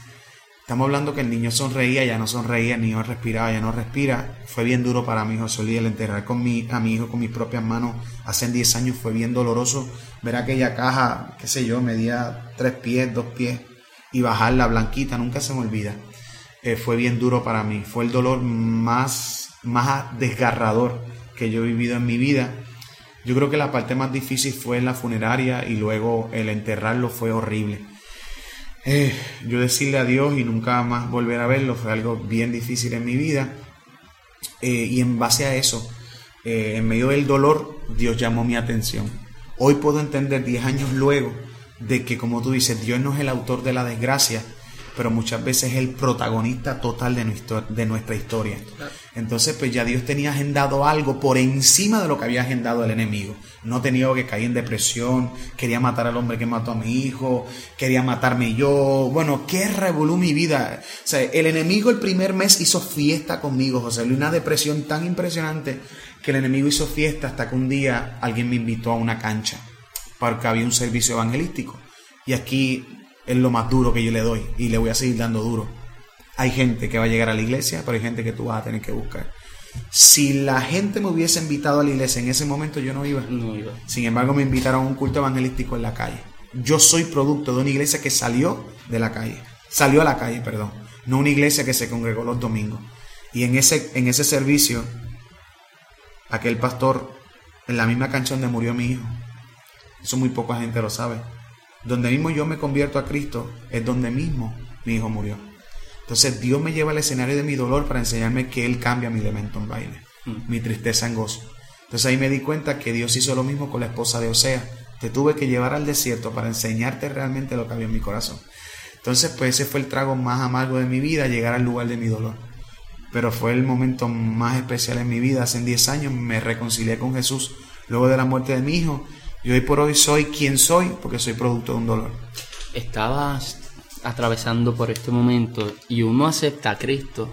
Estamos hablando que el niño sonreía, ya no sonreía, el niño respiraba, ya no respira. Fue bien duro para mi hijo Solí el enterrar con mi, a mi hijo con mis propias manos hace 10 años. Fue bien doloroso ver aquella caja, qué sé yo, medía tres pies, dos pies y bajarla blanquita, nunca se me olvida. Eh, fue bien duro para mí. Fue el dolor más, más desgarrador que yo he vivido en mi vida. Yo creo que la parte más difícil fue la funeraria y luego el enterrarlo fue horrible eh, yo decirle a Dios y nunca más volver a verlo fue algo bien difícil en mi vida. Eh, y en base a eso, eh, en medio del dolor, Dios llamó mi atención. Hoy puedo entender, 10 años luego, de que como tú dices, Dios no es el autor de la desgracia, pero muchas veces es el protagonista total de, de nuestra historia. Entonces, pues ya Dios tenía agendado algo por encima de lo que había agendado el enemigo. No tenía que caer en depresión, quería matar al hombre que mató a mi hijo, quería matarme yo. Bueno, ¿qué revolú mi vida? O sea, el enemigo el primer mes hizo fiesta conmigo, José Luis, una depresión tan impresionante que el enemigo hizo fiesta hasta que un día alguien me invitó a una cancha porque había un servicio evangelístico. Y aquí es lo más duro que yo le doy y le voy a seguir dando duro. Hay gente que va a llegar a la iglesia, pero hay gente que tú vas a tener que buscar. Si la gente me hubiese invitado a la iglesia en ese momento, yo no iba. No iba. Sin embargo, me invitaron a un culto evangelístico en la calle. Yo soy producto de una iglesia que salió de la calle. Salió a la calle, perdón. No una iglesia que se congregó los domingos. Y en ese, en ese servicio, aquel pastor, en la misma cancha donde murió mi hijo, eso muy poca gente lo sabe. Donde mismo yo me convierto a Cristo es donde mismo mi hijo murió. Entonces Dios me lleva al escenario de mi dolor para enseñarme que Él cambia mi elemento en baile, mm. mi tristeza en gozo. Entonces ahí me di cuenta que Dios hizo lo mismo con la esposa de Osea. Te tuve que llevar al desierto para enseñarte realmente lo que había en mi corazón. Entonces pues ese fue el trago más amargo de mi vida, llegar al lugar de mi dolor. Pero fue el momento más especial en mi vida. Hace 10 años me reconcilié con Jesús luego de la muerte de mi hijo y hoy por hoy soy quien soy porque soy producto de un dolor. Estabas atravesando por este momento y uno acepta a Cristo.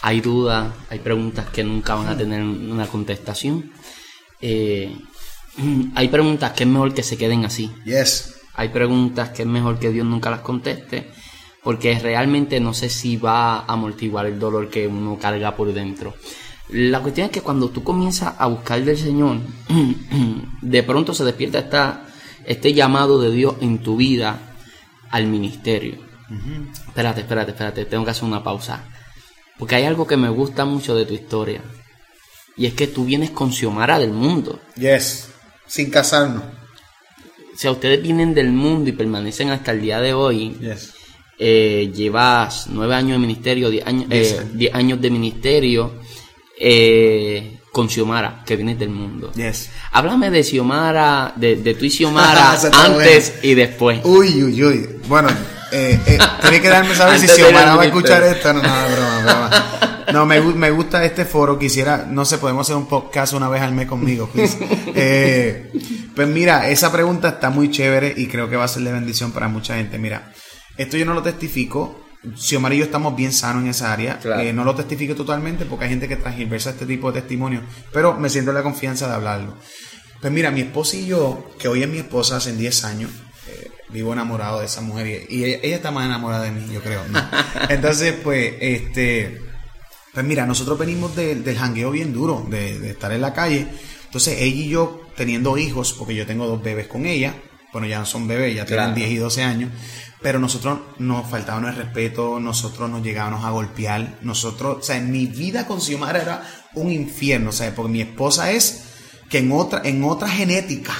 Hay dudas, hay preguntas que nunca van a tener una contestación. Eh, hay preguntas que es mejor que se queden así. Yes. Hay preguntas que es mejor que Dios nunca las conteste porque realmente no sé si va a amortiguar el dolor que uno carga por dentro. La cuestión es que cuando tú comienzas a buscar del Señor, de pronto se despierta esta, este llamado de Dios en tu vida al ministerio. Espérate, espérate, espérate, tengo que hacer una pausa. Porque hay algo que me gusta mucho de tu historia. Y es que tú vienes con Xiomara del mundo. Yes, sin casarnos. O sea, ustedes vienen del mundo y permanecen hasta el día de hoy. Yes. Eh, llevas nueve años de ministerio, diez años, eh, diez años de ministerio eh, con Xiomara, que viene del mundo. Yes. Háblame de Xiomara, de, de tú y Xiomara antes y después. Uy, uy, uy. Bueno, eh, eh, tiene que darme saber si Xiomara va a escuchar esto. No, no, broma, broma. No, me, me, gusta este foro. Quisiera, no sé, podemos hacer un podcast una vez al mes conmigo, eh, pues mira, esa pregunta está muy chévere y creo que va a ser de bendición para mucha gente. Mira, esto yo no lo testifico, Xiomara y yo estamos bien sanos en esa área. Eh, no lo testifico totalmente porque hay gente que transversa este tipo de testimonio, pero me siento la confianza de hablarlo. Pues mira, mi esposa y yo, que hoy es mi esposa hace 10 años, eh, vivo enamorado de esa mujer y, ella, está más enamorada de mí, yo creo. Entonces, pues, este, pues mira, nosotros venimos del jangueo bien duro, de, estar en la calle. Entonces, ella y yo, teniendo hijos, porque yo tengo dos bebés con ella, bueno, ya no son bebés, ya tienen 10 y 12 años, pero nosotros nos faltaban el respeto, nosotros nos llegábamos a golpear, nosotros, o sea, en mi vida con Xiomara era un infierno, o sea, porque mi esposa es que en otra, en otra genética,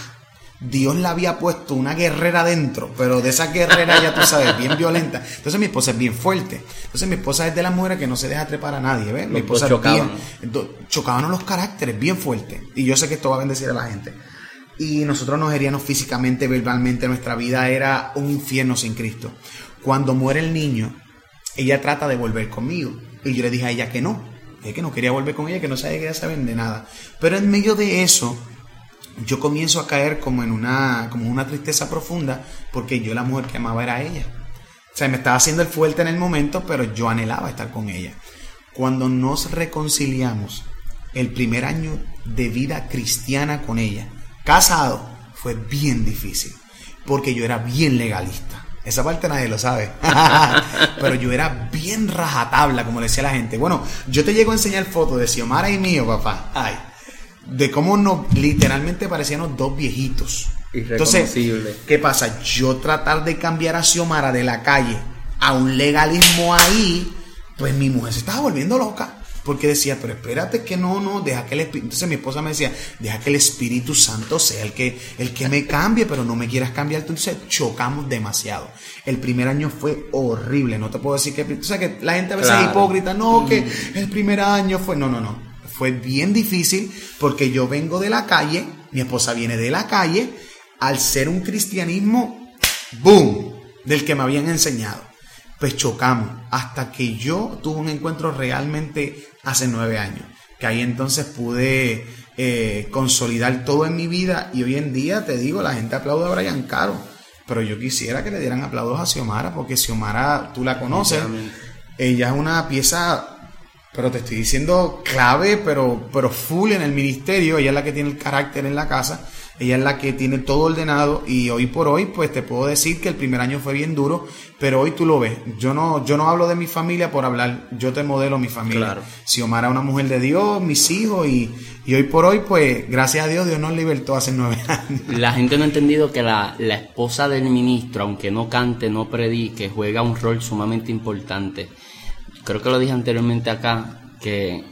Dios la había puesto una guerrera dentro, pero de esa guerrera ya tú sabes, bien violenta. Entonces mi esposa es bien fuerte. Entonces mi esposa es de las mujeres que no se deja trepar a nadie, ¿ves? Mi esposa chocaban. chocaban los caracteres bien fuertes. Y yo sé que esto va a bendecir a la gente y nosotros nos heríamos físicamente, verbalmente, nuestra vida era un infierno sin Cristo. Cuando muere el niño, ella trata de volver conmigo. Y yo le dije a ella que no, que no quería volver con ella, que no sabía que ella saber de nada. Pero en medio de eso, yo comienzo a caer como en una, como una tristeza profunda, porque yo la mujer que amaba era ella. O sea, me estaba haciendo el fuerte en el momento, pero yo anhelaba estar con ella. Cuando nos reconciliamos, el primer año de vida cristiana con ella, casado fue bien difícil, porque yo era bien legalista. Esa parte nadie lo sabe. Pero yo era bien rajatabla, como decía la gente. Bueno, yo te llego a enseñar fotos de Xiomara y mío, papá. Ay, de cómo nos literalmente parecíamos dos viejitos. Entonces, ¿qué pasa? Yo tratar de cambiar a Xiomara de la calle a un legalismo ahí, pues mi mujer se estaba volviendo loca porque decía, pero espérate que no, no, deja que el Espíritu, entonces mi esposa me decía, deja que el Espíritu Santo sea el que, el que me cambie, pero no me quieras cambiar, entonces chocamos demasiado. El primer año fue horrible, no te puedo decir que, o sea, que la gente a veces es hipócrita, no, que mm. el primer año fue, no, no, no, fue bien difícil porque yo vengo de la calle, mi esposa viene de la calle, al ser un cristianismo, boom, del que me habían enseñado. Pues chocamos hasta que yo tuve un encuentro realmente hace nueve años, que ahí entonces pude eh, consolidar todo en mi vida y hoy en día te digo, la gente aplaude a Brian Caro, pero yo quisiera que le dieran aplausos a Xiomara, porque Xiomara, tú la conoces, ella es una pieza pero te estoy diciendo clave, pero, pero full en el ministerio. Ella es la que tiene el carácter en la casa. Ella es la que tiene todo ordenado y hoy por hoy pues te puedo decir que el primer año fue bien duro, pero hoy tú lo ves. Yo no yo no hablo de mi familia por hablar, yo te modelo mi familia. Claro. Si Omar es una mujer de Dios, mis hijos y, hoy por hoy pues gracias a Dios Dios nos libertó hace nueve años. La gente no ha entendido que la, la esposa del ministro, aunque no cante, no predique, juega un rol sumamente importante. Creo que lo dije anteriormente acá, que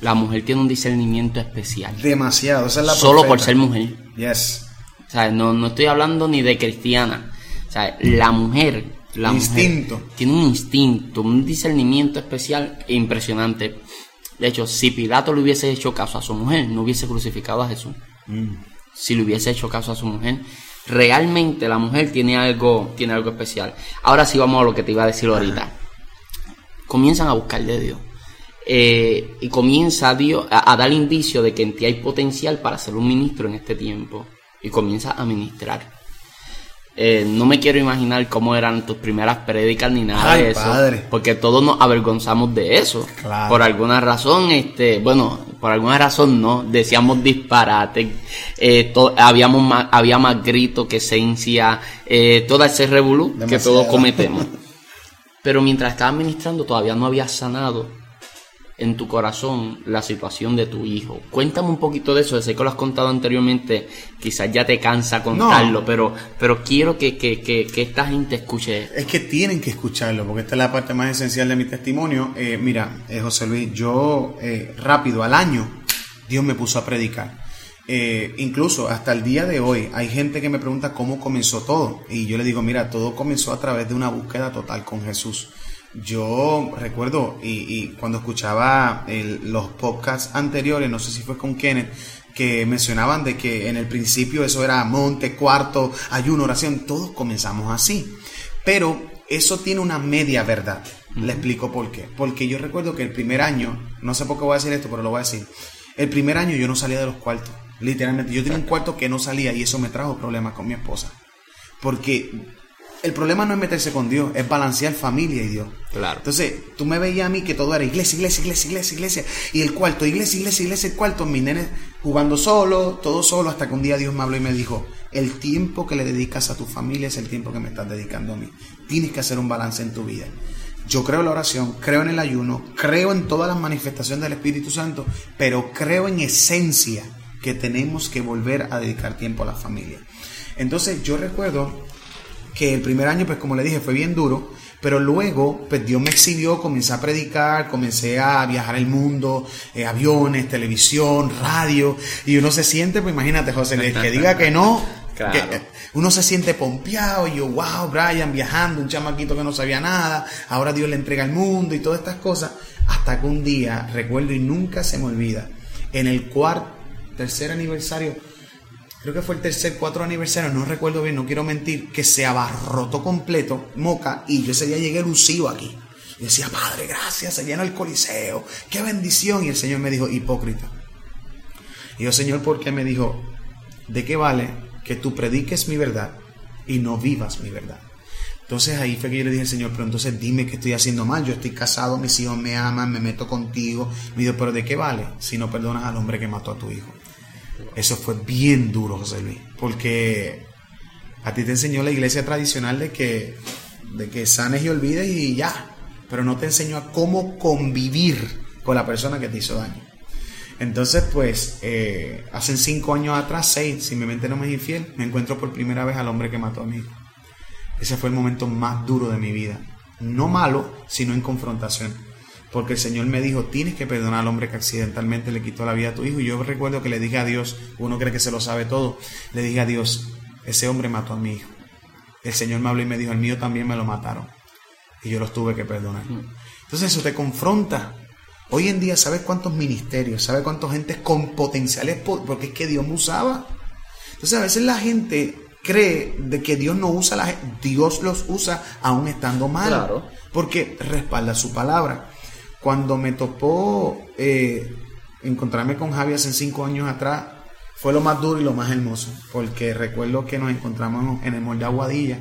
la mujer tiene un discernimiento especial. Demasiado, esa es la Solo por ser mujer. Yes. O sea, no, no estoy hablando ni de cristiana. O sea, la mujer, la instinto. tiene un instinto, un discernimiento especial e impresionante. De hecho, si Pilato le hubiese hecho caso a su mujer, no hubiese crucificado a Jesús. Mm. Si le hubiese hecho caso a su mujer, realmente la mujer tiene algo, tiene algo especial. Ahora sí vamos a lo que te iba a decir ahorita. Comienzan a buscar de Dios. Eh, y comienza a, Dios, a, dar indicio de que en ti hay potencial para ser un ministro en este tiempo y comienza a ministrar. Eh, no me quiero imaginar cómo eran tus primeras prédicas ni nada de eso, porque todos nos avergonzamos de eso. Por alguna razón, este, bueno, por alguna razón no, decíamos disparate, eh, habíamos más, había más grito que esencia, todo ese revolú que todos cometemos. Pero mientras estaba ministrando todavía no había sanado en tu corazón la situación de tu hijo. Cuéntame un poquito de eso, sé que lo has contado anteriormente, quizás ya te cansa contarlo, pero, pero quiero que, que, que, esta gente escuche. Es que tienen que escucharlo, porque esta es la parte más esencial de mi testimonio. Eh, mira, eh, José Luis, yo eh, rápido, al año, Dios me puso a predicar. incluso hasta el día de hoy hay gente que me pregunta cómo comenzó todo y yo le digo, mira, todo comenzó a través de una búsqueda total con Jesús. Yo recuerdo, y, cuando escuchaba los podcasts anteriores, no sé si fue con Kenneth, que mencionaban de que en el principio eso era monte, cuarto, ayuno, oración, todos comenzamos así. Pero eso tiene una media verdad. Le explico por qué. Porque yo recuerdo que el primer año, no sé por qué voy a decir esto, pero lo voy a decir. El primer año yo no salía de los cuartos. Literalmente, yo tenía un cuarto que no salía y eso me trajo problemas con mi esposa. Porque el problema no es meterse con Dios, es balancear familia y Dios. Claro. Entonces, tú me veías a mí que todo era iglesia, iglesia, iglesia, iglesia, iglesia. Y el cuarto, iglesia, iglesia, iglesia, el cuarto. Mis nenes jugando solo, todo solo, hasta que un día Dios me habló y me dijo, el tiempo que le dedicas a tu familia es el tiempo que me estás dedicando a mí. Tienes que hacer un balance en tu vida. Yo creo en la oración, creo en el ayuno, creo en todas las manifestaciones del Espíritu Santo, pero creo en esencia que tenemos que volver a dedicar tiempo a la familia. Entonces yo recuerdo que el primer año, pues como le dije, fue bien duro, pero luego, pues Dios me exhibió, comencé a predicar, comencé a viajar el mundo, eh, aviones, televisión, radio, y uno se siente, pues imagínate, José, que diga que no, uno se siente pompeado, y yo, wow, Brian viajando, un chamaquito que no sabía nada, ahora Dios le entrega el mundo y todas estas cosas, hasta que un día, recuerdo y nunca se me olvida, en el cuarto, tercer aniversario, creo que fue el tercer, cuatro aniversario, no recuerdo bien, no quiero mentir, que se abarrotó completo Moca y yo ese día llegué lucido aquí. Y decía, Padre, gracias, se llenó el coliseo, qué bendición. Y el Señor me dijo, hipócrita. Y yo, Señor, ¿por qué me dijo, de qué vale que tú prediques mi verdad y no vivas mi verdad? Entonces ahí fue que yo le dije al Señor, pero entonces dime que estoy haciendo mal. Yo estoy casado, mis hijos me aman, me meto contigo. Me dijo, pero ¿de qué vale si no perdonas al hombre que mató a tu hijo? Eso fue bien duro, José Luis, porque a ti te enseñó la iglesia tradicional de que, de que sanes y olvides y ya, pero no te enseñó a cómo convivir con la persona que te hizo daño. Entonces, pues, eh, hace cinco años atrás, seis, si mi mente no me infiel, me encuentro por primera vez al hombre que mató a mí. Ese fue el momento más duro de mi vida. No malo, sino en confrontación porque el Señor me dijo, tienes que perdonar al hombre que accidentalmente le quitó la vida a tu hijo. Y yo recuerdo que le dije a Dios, uno cree que se lo sabe todo, le dije a Dios, ese hombre mató a mi hijo. El Señor me habló y me dijo, el mío también me lo mataron. Y yo los tuve que perdonar. Entonces eso te confronta. Hoy en día, ¿sabes cuántos ministerios? ¿Sabes cuántas gente con potenciales? Porque es que Dios me usaba. Entonces a veces la gente cree de que Dios no usa la Dios los usa aún estando mal. Claro. Porque respalda su palabra. Cuando me topó eh, encontrarme con Javi hace cinco años atrás, fue lo más duro y lo más hermoso. Porque recuerdo que nos encontramos en el molde Aguadilla,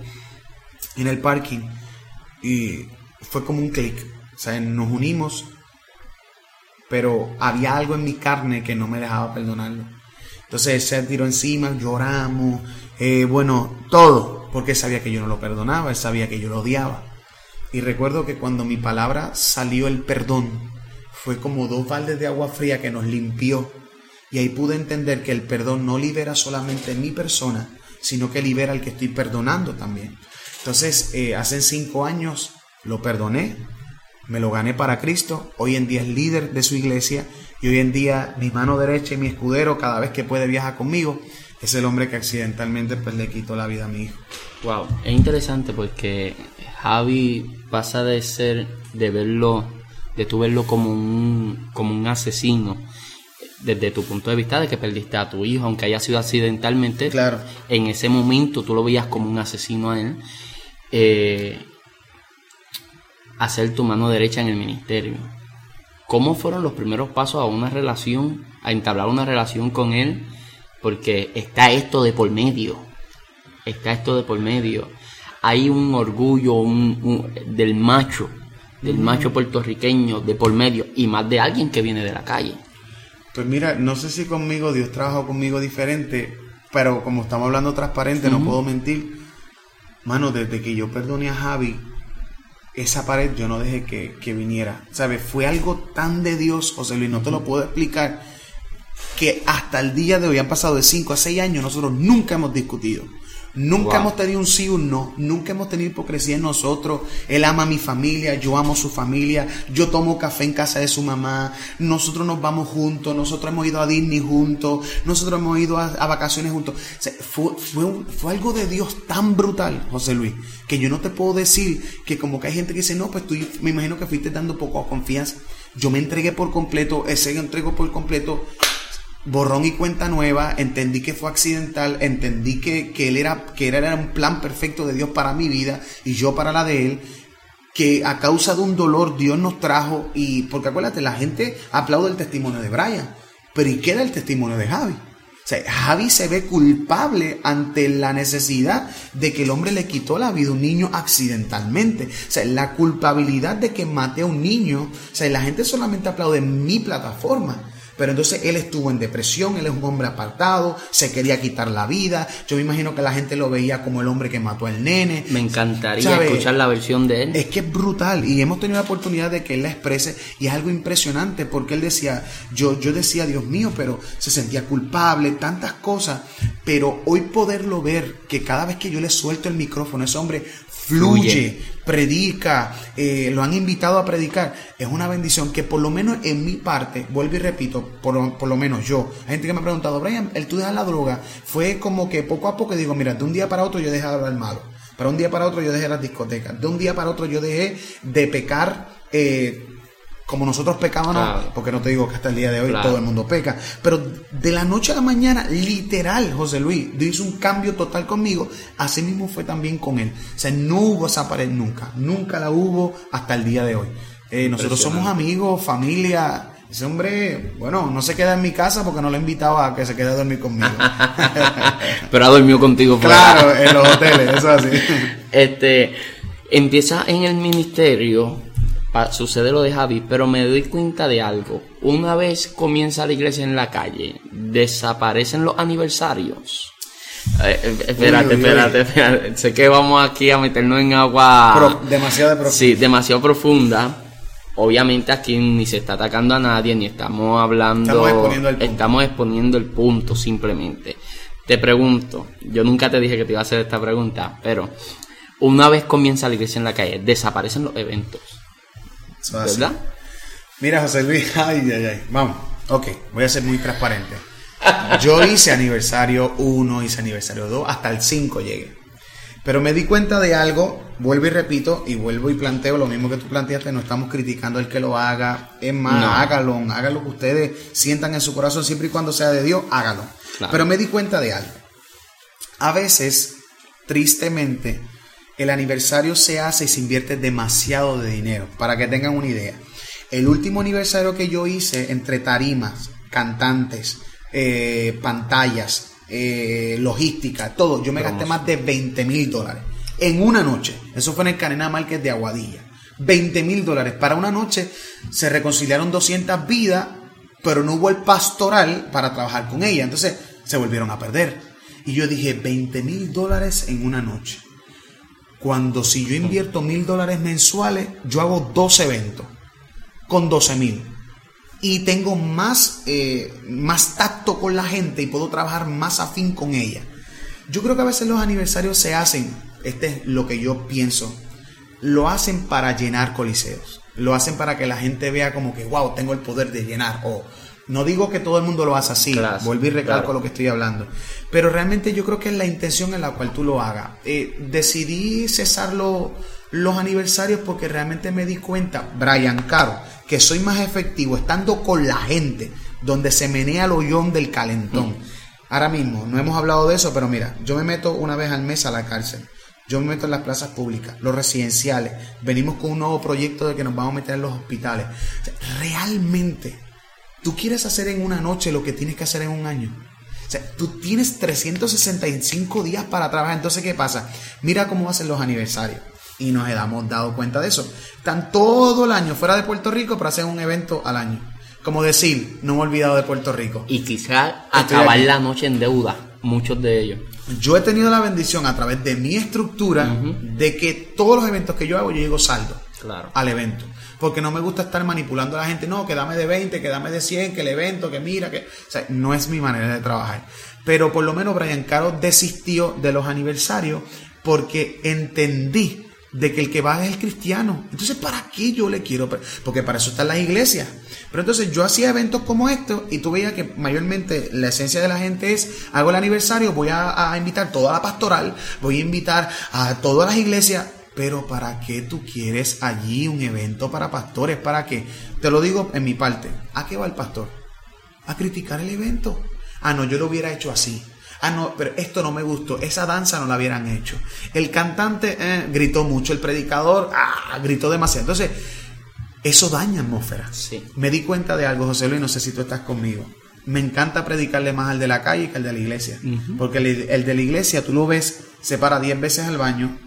en el parking, y fue como un clic. O sea, nos unimos, pero había algo en mi carne que no me dejaba perdonarlo. Entonces él se tiró encima, lloramos, eh, bueno, todo, porque sabía que yo no lo perdonaba, él sabía que yo lo odiaba. Y recuerdo que cuando mi palabra salió el perdón, fue como dos baldes de agua fría que nos limpió. Y ahí pude entender que el perdón no libera solamente mi persona, sino que libera al que estoy perdonando también. Entonces, eh, hace cinco años lo perdoné, me lo gané para Cristo, hoy en día es líder de su iglesia y hoy en día mi mano derecha y mi escudero cada vez que puede viajar conmigo es el hombre que accidentalmente pues, le quitó la vida a mi hijo. Wow, es interesante porque Javi pasa de ser, de verlo, de tu verlo como un, como un asesino, desde tu punto de vista de que perdiste a tu hijo, aunque haya sido accidentalmente, claro. en ese momento tú lo veías como un asesino a él, eh, hacer tu mano derecha en el ministerio. ¿Cómo fueron los primeros pasos a una relación, a entablar una relación con él? Porque está esto de por medio, está esto de por medio. Hay un orgullo del macho, del macho puertorriqueño de por medio y más de alguien que viene de la calle. Pues mira, no sé si conmigo Dios trabajó conmigo diferente, pero como estamos hablando transparente, no puedo mentir. Mano, desde que yo perdoné a Javi, esa pared yo no dejé que, viniera. ¿Sabes? Fue algo tan de Dios, José Luis, no te lo puedo explicar, que hasta el día de hoy han pasado de 5 a 6 años, nosotros nunca hemos discutido. Nunca hemos tenido un sí o un no, nunca hemos tenido hipocresía en nosotros. Él ama a mi familia, yo amo a su familia, yo tomo café en casa de su mamá, nosotros nos vamos juntos, nosotros hemos ido a Disney juntos, nosotros hemos ido a, vacaciones juntos. fue, fue, algo de Dios tan brutal, José Luis, que yo no te puedo decir que como que hay gente que dice, no, pues tú me imagino que fuiste dando poco confianza. Yo me entregué por completo, ese entrego por completo borrón y cuenta nueva, entendí que fue accidental, entendí que, él era, que era un plan perfecto de Dios para mi vida y yo para la de él, que a causa de un dolor Dios nos trajo y, porque acuérdate, la gente aplaude el testimonio de Brian, pero ¿y qué era el testimonio de Javi? Javi se ve culpable ante la necesidad de que el hombre le quitó la vida a un niño accidentalmente. O sea, la culpabilidad de que mate a un niño. O sea, la gente solamente aplaude en mi plataforma. Pero entonces él estuvo en depresión, él es un hombre apartado, se quería quitar la vida. Yo me imagino que la gente lo veía como el hombre que mató al nene. Me encantaría escuchar la versión de él. Es que es brutal y hemos tenido la oportunidad de que él la exprese y es algo impresionante porque él decía, yo, yo decía, Dios mío, pero se sentía culpable, tantas cosas, pero hoy poderlo ver, que cada vez que yo le suelto el micrófono, ese hombre fluye, predica, eh, lo han invitado a predicar. Es una bendición que por lo menos en mi parte, vuelvo y repito, por, lo menos yo, hay gente que me ha preguntado, Brian, el tú dejas la droga, fue como que poco a poco digo, mira, de un día para otro yo dejé de hablar malo, para un día para otro yo dejé las discotecas, de un día para otro yo dejé de pecar. Eh, como nosotros pecamos, porque no te digo que hasta el día de hoy todo el mundo peca, pero de la noche a la mañana, literal, José Luis, Dios hizo un cambio total conmigo, así mismo fue también con él. O sea, no hubo esa pared nunca, nunca la hubo hasta el día de hoy. Eh, nosotros somos amigos, familia. Ese hombre, bueno, no se queda en mi casa porque no lo he invitado a que se quede a dormir conmigo. pero ha dormido contigo. Claro, en los hoteles, eso así. Este, empieza en el ministerio sucede lo de Javi, pero me doy cuenta de algo. Una vez comienza la iglesia en la calle, desaparecen los aniversarios. Eh, eh, espérate, espérate, Sé que vamos aquí a meternos en agua. demasiado profunda. Sí, demasiado profunda. Obviamente aquí ni se está atacando a nadie, ni estamos hablando. Estamos exponiendo el punto. Estamos exponiendo el punto simplemente. Te pregunto, yo nunca te dije que te iba a hacer esta pregunta, pero una vez comienza la iglesia en la calle, desaparecen los eventos. ¿Verdad? Mira, José Luis, ay, ay, ay. Vamos, ok, voy a ser muy transparente. Yo hice aniversario 1, hice aniversario 2, hasta el 5 llegué. Pero me di cuenta de algo, vuelvo y repito, y vuelvo y planteo lo mismo que tú planteaste, no estamos criticando el que lo haga, es más, hágalo, hágalo que ustedes sientan en su corazón, siempre y cuando sea de Dios, hágalo. Pero me di cuenta de algo. A veces tristemente, el aniversario se hace y se invierte demasiado de dinero. Para que tengan una idea. El último aniversario que yo hice entre tarimas, cantantes, eh, pantallas, eh, logística, todo, yo me gasté más de 20 mil dólares en una noche. Eso fue en el Canena Márquez de Aguadilla. 20 mil dólares. Para una noche se reconciliaron 200 vidas, pero no hubo el pastoral para trabajar con ella. Entonces se volvieron a perder. Y yo dije, 20 mil dólares en una noche. Cuando si yo invierto mil dólares mensuales, yo hago dos eventos con 12 mil. Y tengo más, eh, más tacto con la gente y puedo trabajar más afín con ella. Yo creo que a veces los aniversarios se hacen, este es lo que yo pienso, lo hacen para llenar coliseos. Lo hacen para que la gente vea como que, wow, tengo el poder de llenar. O no digo que todo el mundo lo hace así, Claro, volví y recalco claro. lo que estoy hablando. Pero realmente yo creo que es la intención en la cual tú lo hagas. Eh, decidí cesar lo- los aniversarios porque realmente me di cuenta, Brian Caro, que soy más efectivo estando con la gente, donde se menea el hoyón del calentón. Ahora mismo, no hemos hablado de eso, pero mira, yo me meto una vez al mes a la cárcel. Yo me meto en las plazas públicas, los residenciales. Venimos con un nuevo proyecto de que nos vamos a meter en los hospitales. O sea, realmente, tú quieres hacer en una noche lo que tienes que hacer en un año. O sea, tú tienes 365 días para trabajar. Entonces, ¿qué pasa? Mira cómo hacen los aniversarios. Y nos hemos dado cuenta de eso. Están todo el año fuera de Puerto Rico para hacer un evento al año. Como decir, no me he olvidado de Puerto Rico. Y quizás Estoy acabar aquí. la noche en deuda, muchos de ellos. Yo he tenido la bendición a través de mi estructura de que todos los eventos que yo hago, yo llego saldo Claro. al evento. Porque no me gusta estar manipulando a la gente. No, que dame de 20, que dame de 100, que el evento, que mira, que... O sea, no es mi manera de trabajar. Pero por lo menos Brian Caro desistió de los aniversarios porque entendí de que el que va es el cristiano. Entonces, ¿para qué yo le quiero? Porque para eso están las iglesias. Pero entonces yo hacía eventos como estos y tú veías que mayormente la esencia de la gente es, hago el aniversario, voy a, a invitar toda la pastoral, voy a invitar a todas las iglesias. Pero ¿para qué tú quieres allí un evento para pastores? ¿Para qué? Te lo digo en mi parte. ¿A qué va el pastor? A criticar el evento. Ah, no, yo lo hubiera hecho así. Ah, no, pero esto no me gustó. Esa danza no la hubieran hecho. El cantante eh, gritó mucho. El predicador ah, gritó demasiado. Entonces, eso daña atmósfera. Sí. Me di cuenta de algo, José Luis, no sé si tú estás conmigo. Me encanta predicarle más al de la calle que al de la iglesia. Porque el, el de la iglesia, tú lo ves, se para 10 veces al baño,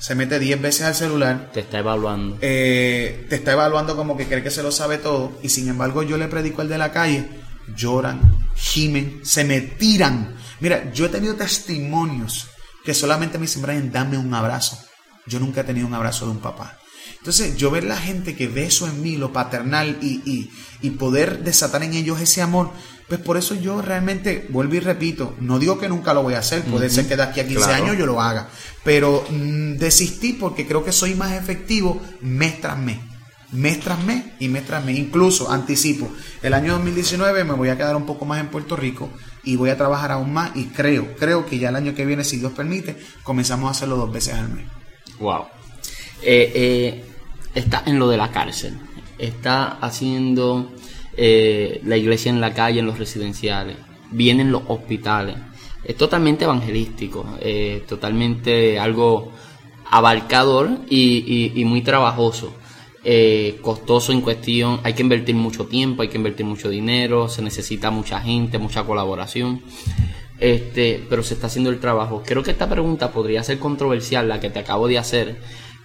se mete 10 veces al celular, Te está evaluando. eh, te está evaluando como que cree que se lo sabe todo, y sin embargo yo le predico al de la calle, lloran, gimen, se me tiran. Mira, yo he tenido testimonios que solamente me dicen, Brian, dame un abrazo. Yo nunca he tenido un abrazo de un papá. Entonces, yo ver la gente que ve eso en mí, lo paternal, y, y, y poder desatar en ellos ese amor, pues por eso yo realmente, vuelvo y repito, no digo que nunca lo voy a hacer, puede ser que de aquí a 15 Claro. años yo lo haga, pero mm, desistí porque creo que soy más efectivo mes tras mes. Mes tras mes y mes tras mes. Incluso anticipo, el año 2019 me voy a quedar un poco más en Puerto Rico y voy a trabajar aún más y creo, creo que ya el año que viene, si Dios permite, comenzamos a hacerlo dos veces al mes. Wow. Eh, eh, está en lo de la cárcel. Está haciendo eh, la iglesia en la calle, en los residenciales. Vienen los hospitales. Es totalmente evangelístico. eh, totalmente algo abarcador y, muy trabajoso. eh, costoso en cuestión. Hay que invertir mucho tiempo, hay que invertir mucho dinero. Se necesita mucha gente, mucha colaboración. Este, pero se está haciendo el trabajo. Creo que esta pregunta podría ser controversial, la que te acabo de hacer,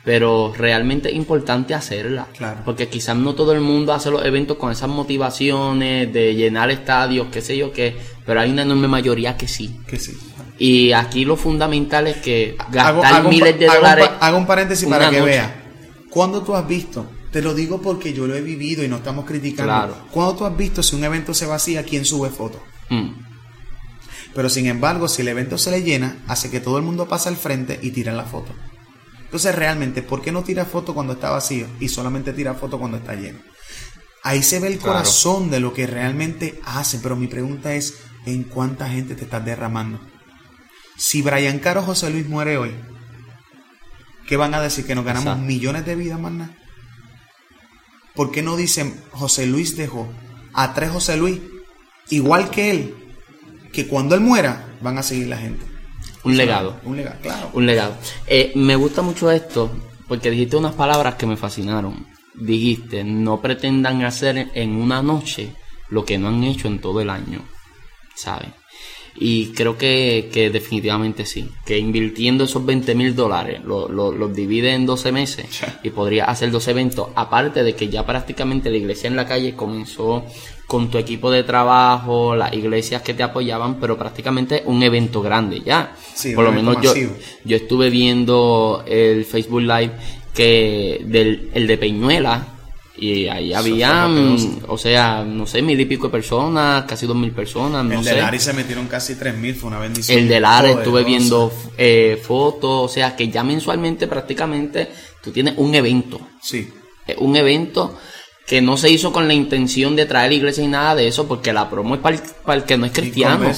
pero realmente es importante hacerla. Claro. Porque quizás no todo el mundo hace los eventos con esas motivaciones de llenar estadios, qué sé yo qué, pero hay una enorme mayoría que sí. Que sí. Y aquí lo fundamental es que gastar Hago- hago un miles de hago un dólares. pa- Hago un paréntesis para que noche. vea. ¿Cuándo tú has visto? Te lo digo porque yo lo he vivido y no estamos criticando. Claro. ¿Cuándo tú has visto si un evento se vacía, quién sube fotos? Mm, Pero sin embargo, si el evento se le llena, hace que todo el mundo pase al frente y tira la foto. Entonces, realmente, ¿por qué no tira foto cuando está vacío y solamente tira foto cuando está lleno? Ahí se ve el Claro. corazón de lo que realmente hacen. Pero mi pregunta es, ¿en cuánta gente te estás derramando? Si Brian Caro José Luis muere hoy, ¿qué van a decir? ¿Que nos ganamos Exacto. millones de vidas, más nada? ¿Por qué no dicen José Luis dejó a tres José Luis igual que él? Que cuando él muera van a seguir la gente. Un legado. Un legado, claro. Un legado. Eh, me gusta mucho esto porque dijiste unas palabras que me fascinaron. Dijiste, no pretendan hacer en una noche lo que no han hecho en todo el año. ¿Sabes? Y creo que, que, definitivamente sí. Que invirtiendo esos 20 mil dólares los lo, divide en 12 meses y podría hacer dos eventos. Aparte de que ya prácticamente la iglesia en la calle comenzó con tu equipo de trabajo, las iglesias que te apoyaban, pero prácticamente un evento grande ya. Por lo menos yo, yo estuve viendo el Facebook Live que del el de Peñuela y ahí había, o sea, no sé, mil y pico de personas, casi dos mil personas, no el de se metieron casi tres mil, fue una bendición. El de Lara estuve viendo eh, fotos, o sea, que ya mensualmente prácticamente tú tienes un evento. Sí. Un evento que no se hizo con la intención de traer iglesia y nada de eso, porque la promo es para el, que no es cristiano.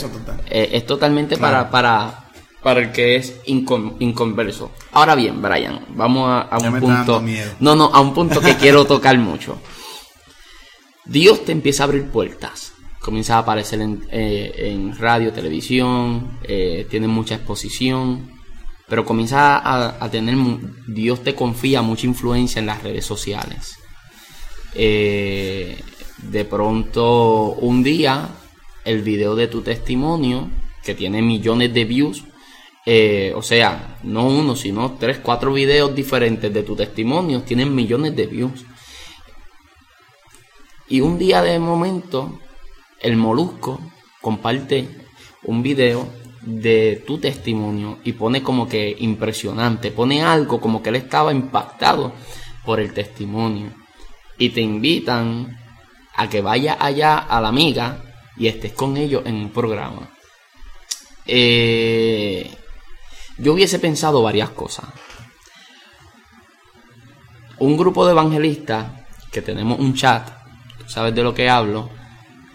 Eh, es totalmente para, para, para el que es inconverso. Ahora bien, Brian, vamos a, un punto. No, no, a un punto que quiero tocar mucho. Dios te empieza a abrir puertas. Comienza a aparecer en, eh, radio, televisión, eh, tiene mucha exposición, pero comienza a, tener, Dios te confía mucha influencia en las redes sociales. Eh, de pronto, un día, el video de tu testimonio, que tiene millones de views, eh, o sea, no uno, sino tres, cuatro videos diferentes de tu testimonio tienen millones de views. Y un día de momento, el molusco comparte un video de tu testimonio y pone como que impresionante, pone algo como que él estaba impactado por el testimonio. Y te invitan a que vayas allá a la amiga y estés con ellos en un programa. Eh, yo hubiese pensado varias cosas. Un grupo de evangelistas, que tenemos un chat, sabes de lo que hablo,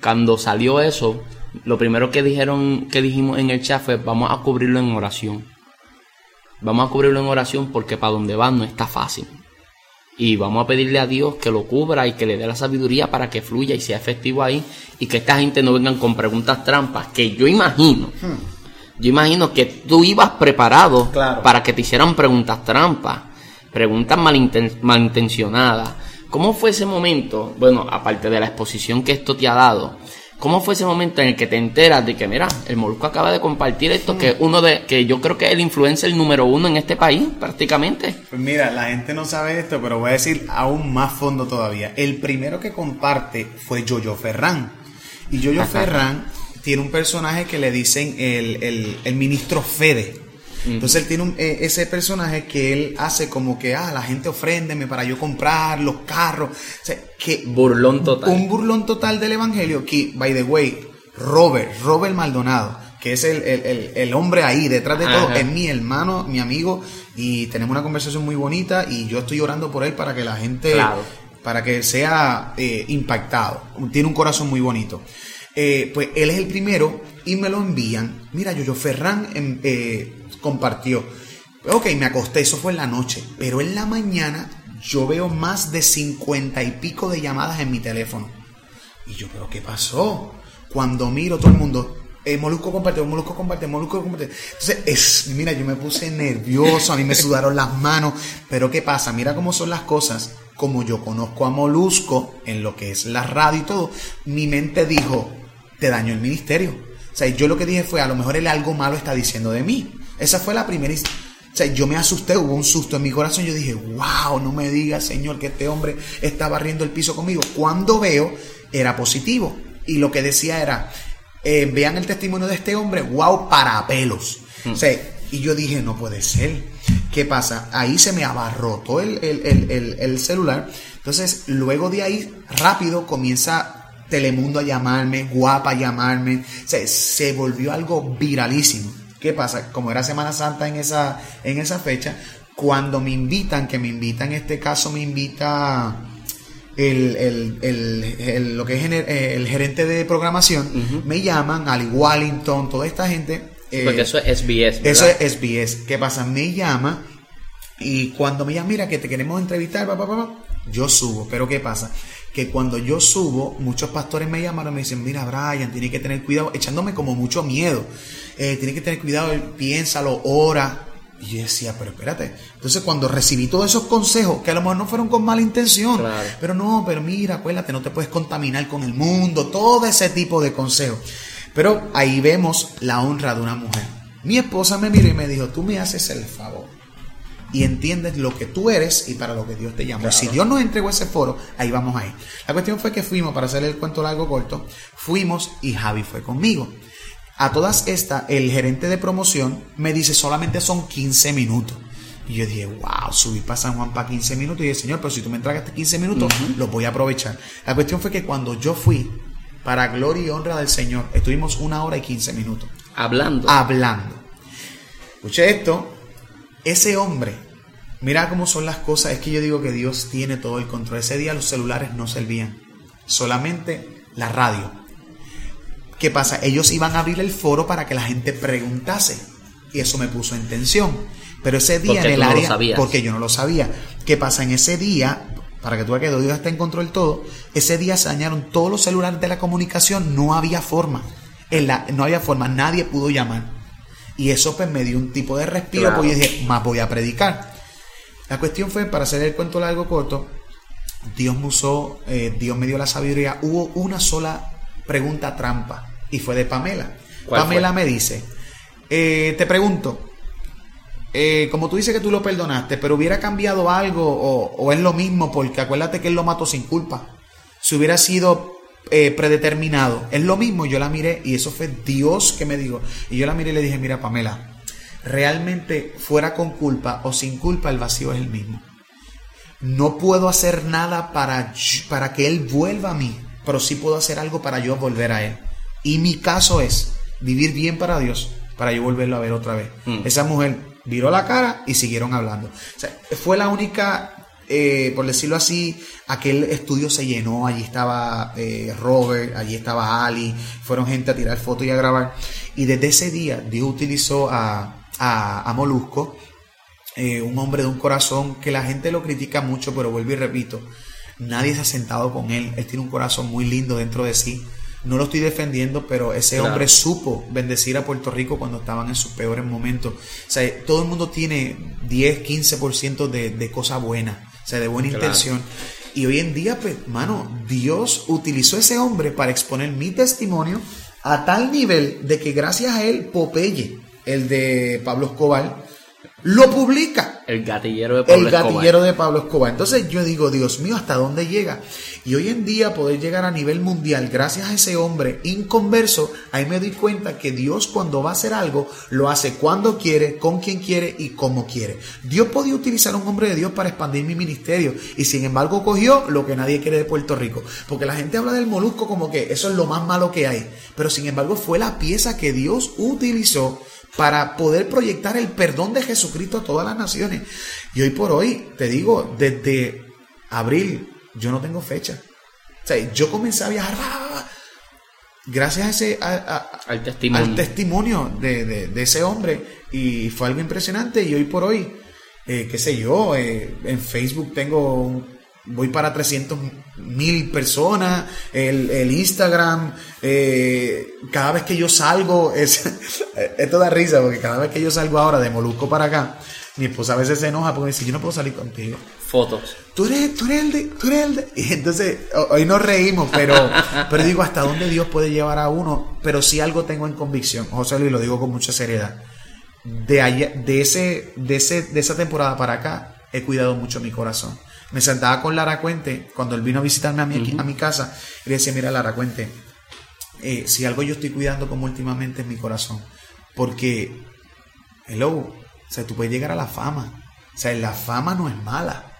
cuando salió eso, lo primero que dijeron, que dijimos en el chat fue, vamos a cubrirlo en oración. Vamos a cubrirlo en oración porque para donde van no está fácil. Y vamos a pedirle a Dios que lo cubra y que le dé la sabiduría para que fluya y sea efectivo ahí y que esta gente no vengan con preguntas trampas que yo imagino. Hmm yo imagino que tú ibas preparado para que te hicieran preguntas trampas, preguntas malintencionadas. ¿Cómo fue ese momento? Bueno, aparte de la exposición que esto te ha dado, ¿cómo fue ese momento en el que te enteras de que, mira, el Molusco acaba de compartir esto, que uno de, que yo creo que es el influencer número uno en este país, prácticamente? Pues mira, la gente no sabe esto, pero voy a decir aún más fondo todavía. El primero que comparte fue Yoyo Ferran. Y Yoyo Ferran tiene un personaje que le dicen el, ministro Fede. Entonces él tiene eh, ese personaje que él hace como que, ah, la gente ofréndeme para yo comprar los carros. que burlón total. Un burlón total del evangelio que, by the way, Robert, Robert Maldonado, que es el, hombre ahí detrás de todo, es mi hermano, mi amigo, y tenemos una conversación muy bonita y yo estoy orando por él para que la gente, para que sea eh, impactado. Tiene un corazón muy bonito. Eh, pues él es el primero y me lo envían. Mira, Yoyo Ferran em, eh, compartió. Ok, me acosté, eso fue en la noche, pero en la mañana yo veo más de cincuenta y pico de llamadas en mi teléfono. Y yo, pero ¿qué pasó? Cuando miro todo el mundo, eh, Molusco compartió, Molusco compartió, Molusco compartió. Entonces, es, mira, yo me puse nervioso, a mí me sudaron las manos, pero ¿qué pasa? Mira cómo son las cosas. Como yo conozco a Molusco en lo que es la radio y todo, mi mente dijo, te dañó el ministerio. O sea, yo lo que dije fue, a lo mejor él algo malo está diciendo de mí. Esa fue la primera... O sea, yo me asusté, hubo un susto en mi corazón. Yo dije, wow, no me digas, Señor, que este hombre está barriendo el piso conmigo. Cuando veo, era positivo. Y lo que decía era, eh, vean el testimonio de este hombre, wow, para pelos. Hmm. O sea, y yo dije, no puede ser. ¿Qué pasa? Ahí se me abarrotó el, el, el celular. Entonces, luego de ahí, rápido comienza Telemundo a llamarme, Guapa a llamarme. se volvió algo viralísimo. ¿Qué pasa? Como era Semana Santa en esa, en esa fecha, cuando me invitan, que me invitan, en este caso me invita el, lo que es el gerente de programación, me llaman, Ali Wallington, toda esta gente. Eh, Porque eso es SBS. Eso es SBS. ¿Qué pasa? Me llama y cuando me llama, mira que te queremos entrevistar, papá, papá yo subo. Pero ¿qué pasa? Que cuando yo subo, muchos pastores me llamaron y me dicen, mira Brian, tiene que tener cuidado, echándome como mucho miedo. Eh, tiene que tener cuidado, piénsalo, ora. Y yo decía, pero espérate. Entonces, cuando recibí todos esos consejos, que a lo mejor no fueron con mala intención, pero no, pero mira, acuérdate, no te puedes contaminar con el mundo, todo ese tipo de consejos. Pero ahí vemos la honra de una mujer. Mi esposa me miró y me dijo, tú me haces el favor y entiendes lo que tú eres y para lo que Dios te llamó. Si Dios nos entregó ese foro, ahí vamos a ir. La cuestión fue que fuimos, para hacer el cuento largo corto, fuimos y Javi fue conmigo. A todas estas, el gerente de promoción me dice solamente son 15 minutos. Y yo dije, wow, subí para San Juan para 15 minutos. Y dije, Señor, pero si tú me entregaste 15 minutos, los voy a aprovechar. La cuestión fue que cuando yo fui, para gloria y honra del Señor, estuvimos una hora y 15 minutos. Hablando. Hablando. Escuché esto. Ese hombre, mira cómo son las cosas. Es que yo digo que Dios tiene todo el control. Ese día los celulares no servían. Solamente la radio ¿Qué pasa? Ellos iban a abrir el foro para que la gente preguntase. Y eso me puso en tensión. Pero ese día en el área, porque yo no lo sabía. ¿Qué pasa? En ese día, para que tú veas que Dios está en control todo, ese día se dañaron todos los celulares de la comunicación, no había forma. En la, no había forma, nadie pudo llamar. Y eso pues me dio un tipo de respiro, porque yo dije, más voy a predicar. La cuestión fue, para hacer el cuento largo corto, Dios me usó, eh, Dios me dio la sabiduría. Hubo una sola pregunta trampa y fue de Pamela. Pamela me dice, eh, te pregunto, eh, como tú dices que tú lo perdonaste, pero hubiera cambiado algo o, es lo mismo, porque acuérdate que él lo mató sin culpa. Si hubiera sido eh, predeterminado, es lo mismo. Yo la miré y eso fue Dios que me dijo. Y yo la miré y le dije, mira Pamela, realmente fuera con culpa o sin culpa, el vacío es el mismo. No puedo hacer nada para, para que Él vuelva a mí, pero sí puedo hacer algo para yo volver a Él. Y mi caso es vivir bien para Dios, para yo volverlo a ver otra vez. Mm. Esa mujer viró la cara y siguieron hablando. fue la única, eh, por decirlo así, aquel estudio se llenó, allí estaba eh, Robert, allí estaba Ali, fueron gente a tirar fotos y a grabar. Y desde ese día Dios utilizó a, a, Molusco, eh, un hombre de un corazón que la gente lo critica mucho, pero vuelvo y repito, nadie se ha sentado con él, él tiene un corazón muy lindo dentro de sí no lo estoy defendiendo, pero ese hombre supo bendecir a Puerto Rico cuando estaban en sus peores momentos. O sea, todo el mundo tiene 10, 15% de, de cosa buena, o sea, de buena intención. Y hoy en día, pues, mano, Dios utilizó ese hombre para exponer mi testimonio a tal nivel de que gracias a él, Popeye, el de Pablo Escobar, lo publica. El gatillero de Pablo El gatillero de Pablo Escobar. Entonces yo digo, Dios mío, ¿hasta dónde llega? Y hoy en día poder llegar a nivel mundial gracias a ese hombre inconverso, ahí me doy cuenta que Dios cuando va a hacer algo, lo hace cuando quiere, con quien quiere y como quiere. Dios podía utilizar a un hombre de Dios para expandir mi ministerio y sin embargo cogió lo que nadie quiere de Puerto Rico. Porque la gente habla del molusco como que eso es lo más malo que hay. Pero sin embargo fue la pieza que Dios utilizó para poder proyectar el perdón de Jesucristo a todas las naciones. Y hoy por hoy, te digo, desde abril, yo no tengo fecha. O sea, yo comencé a viajar gracias a ese al testimonio, al testimonio de, ese hombre y fue algo impresionante y hoy por hoy, eh, qué sé yo, eh, en Facebook tengo voy para 300 mil personas, el, Instagram, eh, cada vez que yo salgo, es, esto da risa, porque cada vez que yo salgo ahora de Molusco para acá, mi esposa a veces se enoja porque dice, yo no puedo salir contigo. Fotos. Tú eres, tú eres el de, tú eres el de. Y entonces, hoy nos reímos, pero, pero digo, hasta dónde Dios puede llevar a uno, pero si algo tengo en convicción, José Luis, lo digo con mucha seriedad. De, de, ese, de, ese, de esa temporada para acá, he cuidado mucho mi corazón me sentaba con Lara Cuente cuando él vino a visitarme a mi, a mi casa y le decía, mira Lara Cuente, eh, si algo yo estoy cuidando como últimamente es mi corazón, porque, hello, o sea, tú puedes llegar a la fama, o sea, la fama no es mala,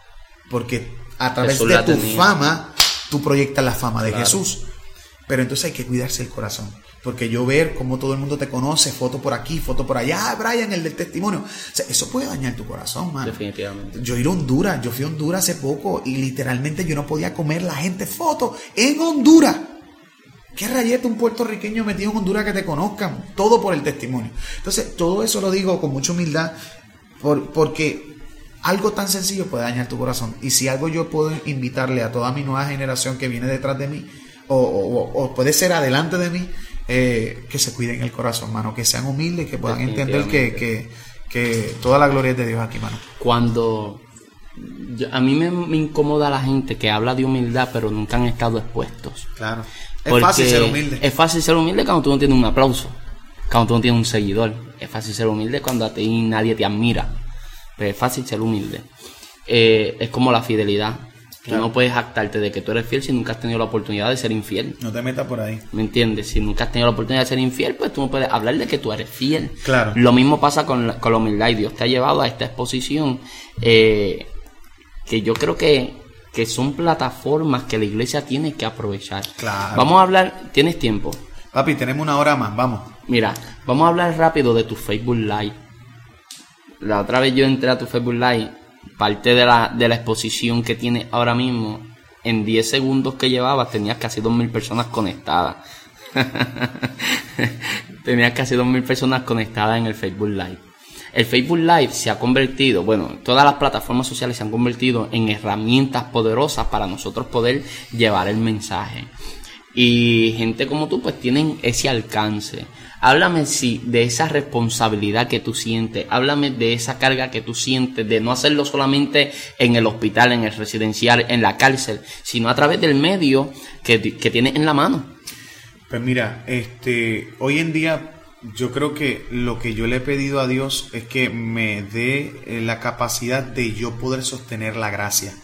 porque a través de tu fama tú proyectas la fama de Jesús, pero entonces hay que cuidarse el corazón. Porque yo ver cómo todo el mundo te conoce, foto por aquí, foto por allá, ah, Brian, el del testimonio. O sea, eso puede dañar tu corazón, man. Definitivamente. Yo ir a Honduras, yo fui a Honduras hace poco y literalmente yo no podía comer la gente foto en Honduras. ¿Qué rayeta un puertorriqueño metido en Honduras que te conozcan? Todo por el testimonio. Entonces, todo eso lo digo con mucha humildad por, porque algo tan sencillo puede dañar tu corazón. Y si algo yo puedo invitarle a toda mi nueva generación que viene detrás de mí, o, puede ser adelante de mí, eh, que se cuiden el corazón, mano, que sean humildes, que puedan entender que, que, toda la gloria es de Dios aquí, mano. Cuando a mí me, incomoda la gente que habla de humildad, pero nunca han estado expuestos. Claro. Es fácil ser humilde. Es fácil ser humilde cuando tú no tienes un aplauso, cuando tú no tienes un seguidor. Es fácil ser humilde cuando a ti nadie te admira. Pero es fácil ser humilde. Eh, es como la fidelidad. Que no puedes jactarte de que tú eres fiel si nunca has tenido la oportunidad de ser infiel. No te metas por ahí. ¿Me entiendes? Si nunca has tenido la oportunidad de ser infiel, pues tú no puedes hablar de que tú eres fiel. Claro. Lo mismo pasa con la, con la humildad y Dios te ha llevado a esta exposición eh, que yo creo que, que son plataformas que la iglesia tiene que aprovechar. Claro. Vamos a hablar, ¿tienes tiempo? Papi, tenemos una hora más, vamos. Mira, vamos a hablar rápido de tu Facebook Live. La otra vez yo entré a tu Facebook Live, parte de la, de la exposición que tiene ahora mismo, en 10 segundos que llevabas tenías casi 2.000 personas conectadas. tenías casi 2.000 personas conectadas en el Facebook Live. El Facebook Live se ha convertido, bueno, todas las plataformas sociales se han convertido en herramientas poderosas para nosotros poder llevar el mensaje. Y gente como tú pues tienen ese alcance. Háblame sí, de esa responsabilidad que tú sientes, háblame de esa carga que tú sientes, de no hacerlo solamente en el hospital, en el residencial, en la cárcel, sino a través del medio que, que tienes en la mano. Pues mira, este, hoy en día yo creo que lo que yo le he pedido a Dios es que me dé eh, la capacidad de yo poder sostener la gracia.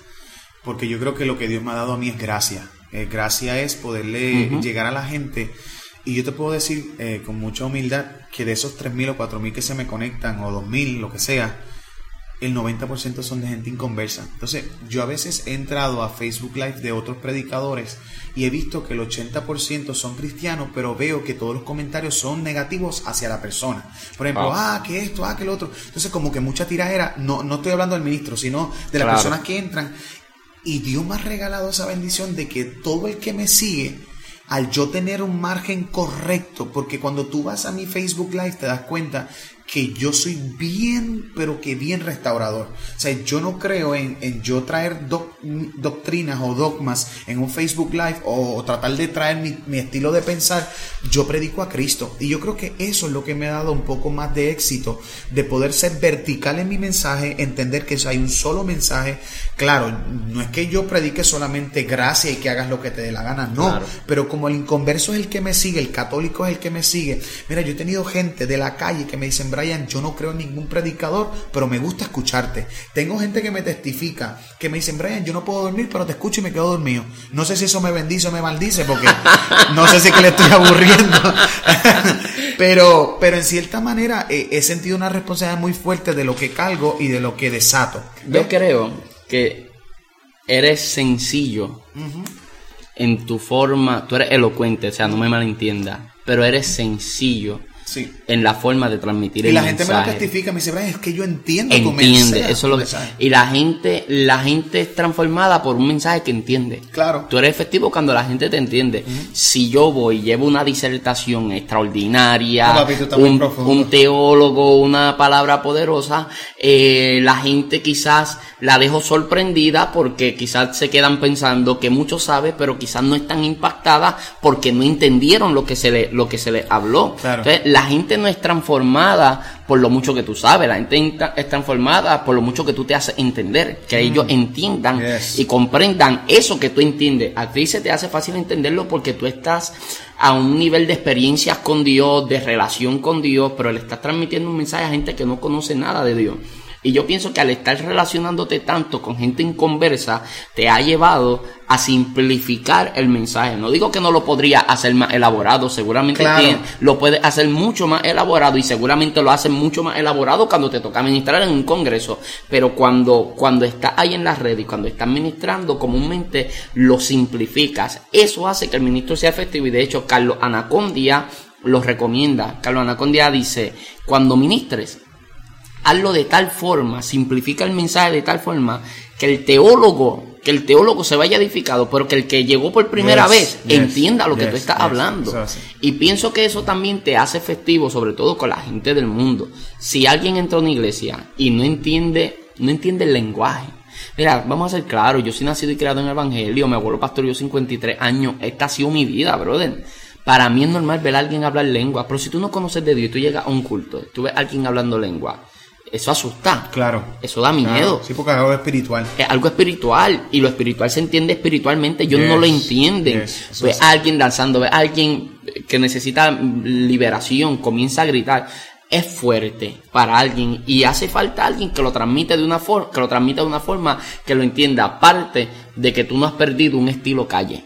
Porque yo creo que lo que Dios me ha dado a mí es gracia. Eh, gracia es poderle llegar a la gente. Y yo te puedo decir eh, con mucha humildad que de esos 3.000 o 4.000 que se me conectan, o 2.000, lo que sea, el 90% son de gente inconversa. Entonces, yo a veces he entrado a Facebook Live de otros predicadores y he visto que el 80% son cristianos, pero veo que todos los comentarios son negativos hacia la persona. Por ejemplo, ah, que esto, ah, que lo otro. Entonces, como que mucha tirajera, no, no estoy hablando del ministro, sino de las personas que entran. Y Dios me ha regalado esa bendición de que todo el que me sigue, al yo tener un margen correcto, porque cuando tú vas a mi Facebook Live te das cuenta que yo soy bien, pero que bien restaurador. O sea, yo no creo en, yo traer doctrinas o dogmas en un Facebook Live o, tratar de traer mi, estilo de pensar. Yo predico a Cristo. Y yo creo que eso es lo que me ha dado un poco más de éxito, de poder ser vertical en mi mensaje, entender que hay un solo mensaje. Claro, no es que yo predique solamente gracia y que hagas lo que te dé la gana, no. Pero como el inconverso es el que me sigue, el católico es el que me sigue. Mira, yo he tenido gente de la calle que me dicen, Brian, yo no creo en ningún predicador, pero me gusta escucharte. Tengo gente que me testifica, que me dicen, Brian, yo no puedo dormir, pero te escucho y me quedo dormido. No sé si eso me bendice o me maldice, porque no sé si que le estoy aburriendo. pero, pero en cierta manera eh, he sentido una responsabilidad muy fuerte de lo que calgo y de lo que desato. Yo creo que eres sencillo en tu forma, tú eres elocuente, o sea, no me malentienda, pero eres sencillo en la forma de transmitir y la gente me lo testifica, me dice, es que yo entiendo entiende, eso lo Y la gente, la gente es transformada por un mensaje que entiende. Claro. Tú eres efectivo cuando la gente te entiende. Si yo voy, y llevo una disertación extraordinaria, un, teólogo, una palabra poderosa, eh, la gente quizás la dejo sorprendida porque quizás se quedan pensando que mucho sabe, pero quizás no están impactadas porque no entendieron lo que se le, lo que se les habló. Entonces, la gente no es transformada por lo mucho que tú sabes, la gente es transformada por lo mucho que tú te haces entender, que ellos mm. entiendan y comprendan eso que tú entiendes. A ti se te hace fácil entenderlo porque tú estás a un nivel de experiencias con Dios, de relación con Dios, pero le estás transmitiendo un mensaje a gente que no conoce nada de Dios. Y yo pienso que al estar relacionándote tanto con gente inconversa, te ha llevado a simplificar el mensaje. No digo que no lo podría hacer más elaborado, seguramente lo puede hacer mucho más elaborado y seguramente lo hace mucho más elaborado cuando te toca ministrar en un congreso. Pero cuando, cuando estás ahí en la red y cuando estás ministrando, comúnmente lo simplificas. Eso hace que el ministro sea efectivo y de hecho Carlos Anacondia lo recomienda. Carlos Anacondia dice, cuando ministres, hazlo de tal forma, simplifica el mensaje de tal forma que el teólogo, que el teólogo se vaya edificado, pero que el que llegó por primera vez entienda lo que tú estás hablando. Y pienso que eso también te hace efectivo, sobre todo con la gente del mundo. Si alguien entra a una iglesia y no entiende no entiende el lenguaje. Mira, vamos a ser claros, yo soy nacido y criado en el Evangelio, mi abuelo pastor yo 53 años, esta ha sido mi vida, brother. Para mí es normal ver a alguien hablar lengua, pero si tú no conoces de Dios y tú llegas a un culto, tú ves a alguien hablando lengua, eso asusta. Claro. Eso da miedo. Sí, porque es algo espiritual. Es algo espiritual y lo espiritual se entiende espiritualmente. Ellos no lo entienden. yes. Alguien danzando, alguien que necesita liberación, comienza a gritar. Es fuerte para alguien y hace falta alguien que lo transmite de una forma, que lo transmita de una forma que lo entienda. Aparte de que tú no has perdido un estilo calle.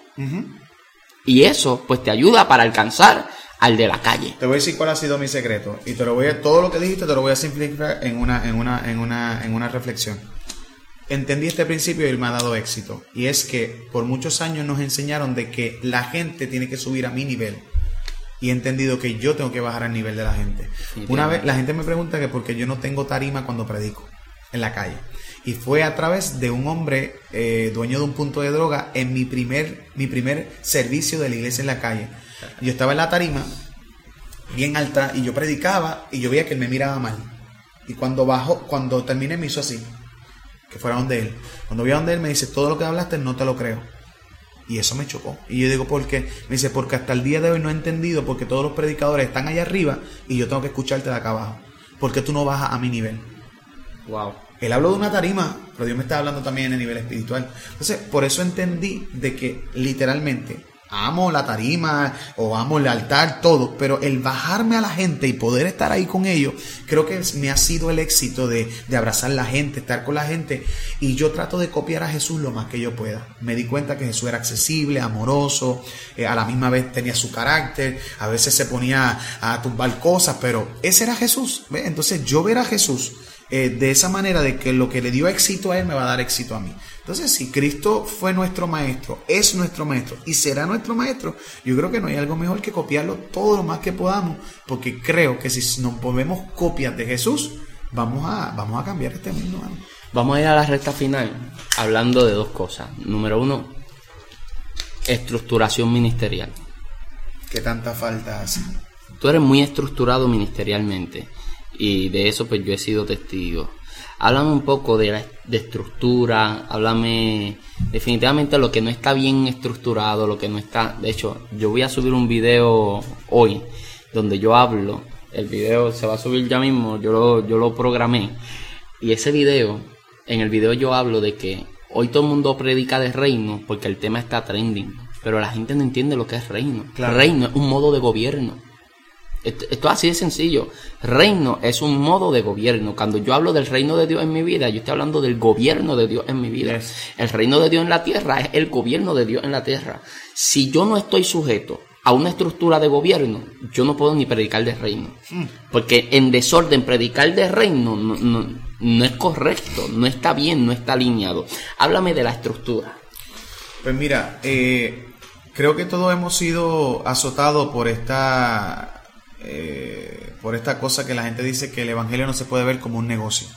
Y eso, pues, te ayuda para alcanzar al de la calle. Te voy a decir cuál ha sido mi secreto. Y te lo voy a, todo lo que dijiste te lo voy a simplificar en una, en una, en una, en una reflexión. Entendí este principio y me ha dado éxito. Y es que por muchos años nos enseñaron de que la gente tiene que subir a mi nivel. Y he entendido que yo tengo que bajar al nivel de la gente. Una vez la gente me pregunta que por qué yo no tengo tarima cuando predico en la calle. Y fue a través de un hombre eh, dueño de un punto de droga en mi primer, mi primer servicio de la iglesia en la calle. Yo estaba en la tarima, bien alta, y yo predicaba y yo veía que él me miraba mal. Y cuando bajó, cuando terminé me hizo así, que fuera donde él. Cuando vi a donde él me dice, todo lo que hablaste no te lo creo. Y eso me chocó. Y yo digo, ¿por qué? Me dice, porque hasta el día de hoy no he entendido porque todos los predicadores están allá arriba y yo tengo que escucharte de acá abajo. ¿Por qué tú no bajas a mi nivel? Wow. Él habló de una tarima, pero Dios me está hablando también en el nivel espiritual. Entonces, por eso entendí de que literalmente amo la tarima o amo el altar, todo, pero el bajarme a la gente y poder estar ahí con ellos, creo que me ha sido el éxito de, de abrazar la gente, estar con la gente. Y yo trato de copiar a Jesús lo más que yo pueda. Me di cuenta que Jesús era accesible, amoroso, eh, a la misma vez tenía su carácter, a veces se ponía a tumbar cosas, pero ese era Jesús. Entonces yo ver a Jesús eh, de esa manera de que lo que le dio éxito a él me va a dar éxito a mí. Entonces, si Cristo fue nuestro maestro, es nuestro maestro y será nuestro maestro, yo creo que no hay algo mejor que copiarlo todo lo más que podamos, porque creo que si nos ponemos copias de Jesús, vamos a, vamos a cambiar este mundo. mano. Vamos a ir a la recta final hablando de dos cosas. Número uno, estructuración ministerial. ¿Qué tanta falta hace? Tú eres muy estructurado ministerialmente y de eso pues yo he sido testigo. Háblame un poco de, la, de estructura, háblame definitivamente lo que no está bien estructurado, lo que no está... De hecho, yo voy a subir un video hoy donde yo hablo, el video se va a subir ya mismo, yo lo, yo lo programé, y ese video, en el video yo hablo de que hoy todo el mundo predica de reino porque el tema está trending, pero la gente no entiende lo que es reino. Claro. Reino es un modo de gobierno. Esto, esto es así de sencillo. Reino es un modo de gobierno. Cuando yo hablo del reino de Dios en mi vida, yo estoy hablando del gobierno de Dios en mi vida. Yes. El reino de Dios en la tierra es el gobierno de Dios en la tierra. Si yo no estoy sujeto a una estructura de gobierno, yo no puedo ni predicar de reino. Porque en desorden predicar de reino no, no, no es correcto, no está bien, no está alineado. Háblame de la estructura. Pues mira, eh, creo que todos hemos sido azotados por esta, eh, por esta cosa que la gente dice que el evangelio no se puede ver como un negocio.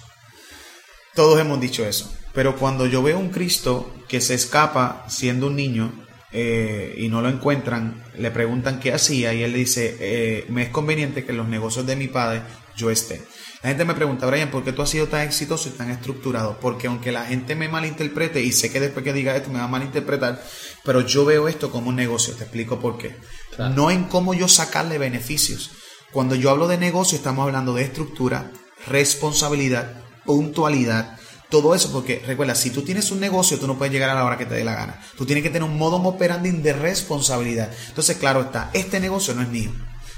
Todos hemos dicho eso. Pero cuando yo veo un Cristo que se escapa siendo un niño eh, y no lo encuentran, le preguntan qué hacía y él dice, eh, me es conveniente que en los negocios de mi padre yo esté. La gente me pregunta, Brian, ¿por qué tú has sido tan exitoso y tan estructurado? Porque aunque la gente me malinterprete, y sé que después que diga esto me va a malinterpretar, pero yo veo esto como un negocio, te explico por qué. Claro. No en cómo yo sacarle beneficios. Cuando yo hablo de negocio, estamos hablando de estructura, responsabilidad, puntualidad, todo eso, porque recuerda, si tú tienes un negocio, tú no puedes llegar a la hora que te dé la gana. Tú tienes que tener un modo operandi de responsabilidad. Entonces, claro está, este negocio no es mío.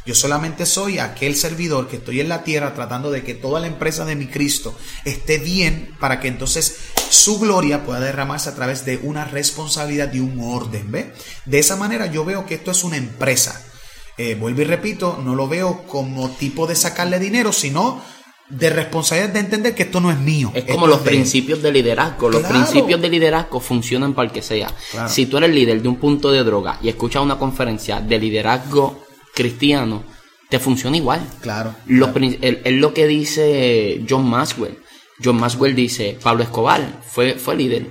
Yo solamente soy aquel servidor que estoy en la tierra tratando de que toda la empresa de mi Cristo esté bien para que entonces su gloria pueda derramarse a través de una responsabilidad y un orden. ¿ve? De esa manera yo veo que esto es una empresa. Eh, vuelvo y repito, no lo veo como tipo de sacarle dinero, sino de responsabilidad de entender que esto no es mío. Es como los de- principios de liderazgo. Los principios de liderazgo funcionan para el que sea. Claro. Si tú eres líder de un punto de droga y escuchas una conferencia de liderazgo cristiano, te funciona igual. Claro. Los claro. el- lo que dice John Maxwell. John Maxwell dice, Pablo Escobar fue, fue líder.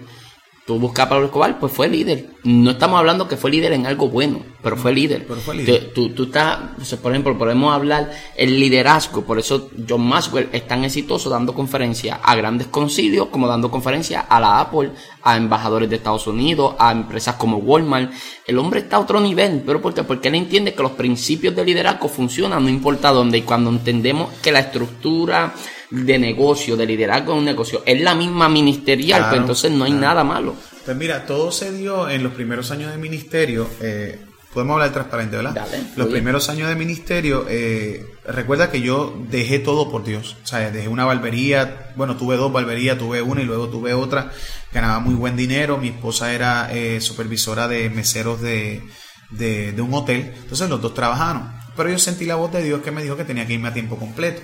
Tú buscas a Pablo Escobar, pues fue líder. No estamos hablando que fue líder en algo bueno, pero fue líder. Pero fue líder. Tú, tú, estás, por ejemplo, podemos hablar el liderazgo. Por eso John Maxwell es tan exitoso dando conferencias a grandes concilios, como dando conferencias a la Apple, a embajadores de Estados Unidos, a empresas como Walmart. El hombre está a otro nivel, pero ¿por qué? Porque él entiende que los principios de liderazgo funcionan, no importa dónde. Y cuando entendemos que la estructura de negocio, de liderazgo de un negocio, es la misma ministerial, pues entonces no hay nada malo. Pues mira, todo se dio en los primeros años de ministerio. Eh, podemos hablar transparente, ¿verdad? los primeros años de ministerio, eh, recuerda que yo dejé todo por Dios. O sea, dejé una barbería, bueno, tuve dos barberías, tuve una y luego tuve otra. Ganaba muy buen dinero. Mi esposa era eh, supervisora de meseros de, de, de un hotel. Entonces los dos trabajaron. Pero yo sentí la voz de Dios que me dijo que tenía que irme a tiempo completo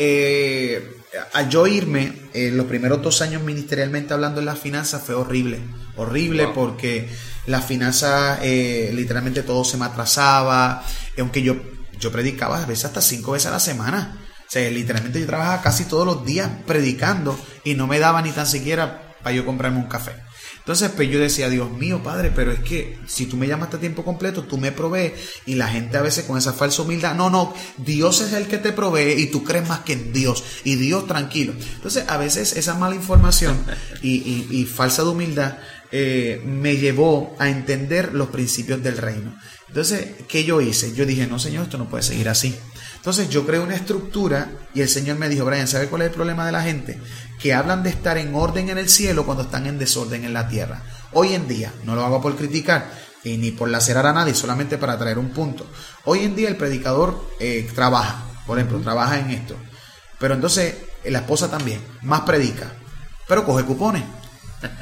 eh, al yo irme, eh, los primeros dos años ministerialmente hablando en las finanzas fue horrible. Horrible porque las finanzas, eh, literalmente todo se me atrasaba. Aunque yo, yo predicaba a veces hasta cinco veces a la semana. O sea, literalmente yo trabajaba casi todos los días predicando y no me daba ni tan siquiera para yo comprarme un café. Entonces, pues yo decía, Dios mío, Padre, pero es que si tú me llamas a tiempo completo, tú me provees. Y la gente a veces con esa falsa humildad, no, no, Dios es el que te provee y tú crees más que en Dios. Y Dios tranquilo. Entonces, a veces esa mala información y, falsa de humildad eh, me llevó a entender los principios del reino. Entonces, ¿qué yo hice? Yo dije, no, Señor, esto no puede seguir así. Entonces yo creé una estructura y el Señor me dijo, Brian, ¿sabe cuál es el problema de la gente? Que hablan de estar en orden en el cielo cuando están en desorden en la tierra. Hoy en día, no lo hago por criticar y ni por lacerar a nadie, solamente para traer un punto. Hoy en día el predicador eh, trabaja, por ejemplo, trabaja en esto. Pero entonces la esposa también, más predica, pero coge cupones.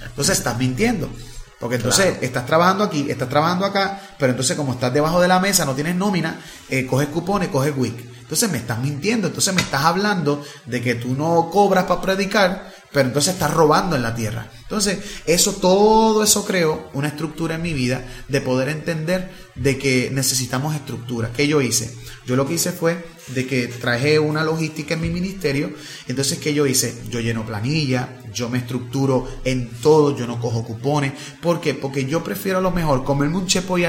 Entonces estás mintiendo. Porque entonces estás trabajando aquí, estás trabajando acá, pero entonces como estás debajo de la mesa, no tienes nómina, eh, coges cupones, coges WIC. Entonces me estás mintiendo, entonces me estás hablando de que tú no cobras para predicar, pero entonces estás robando en la tierra. Entonces, eso, todo eso creó una estructura en mi vida de poder entender de que necesitamos estructura. ¿Qué yo hice? Yo lo que hice fue de que traje una logística en mi ministerio. Entonces, ¿qué yo hice? Yo lleno planilla, yo me estructuro en todo, yo no cojo cupones. ¿Por qué? Porque yo prefiero a lo mejor comerme un chepo y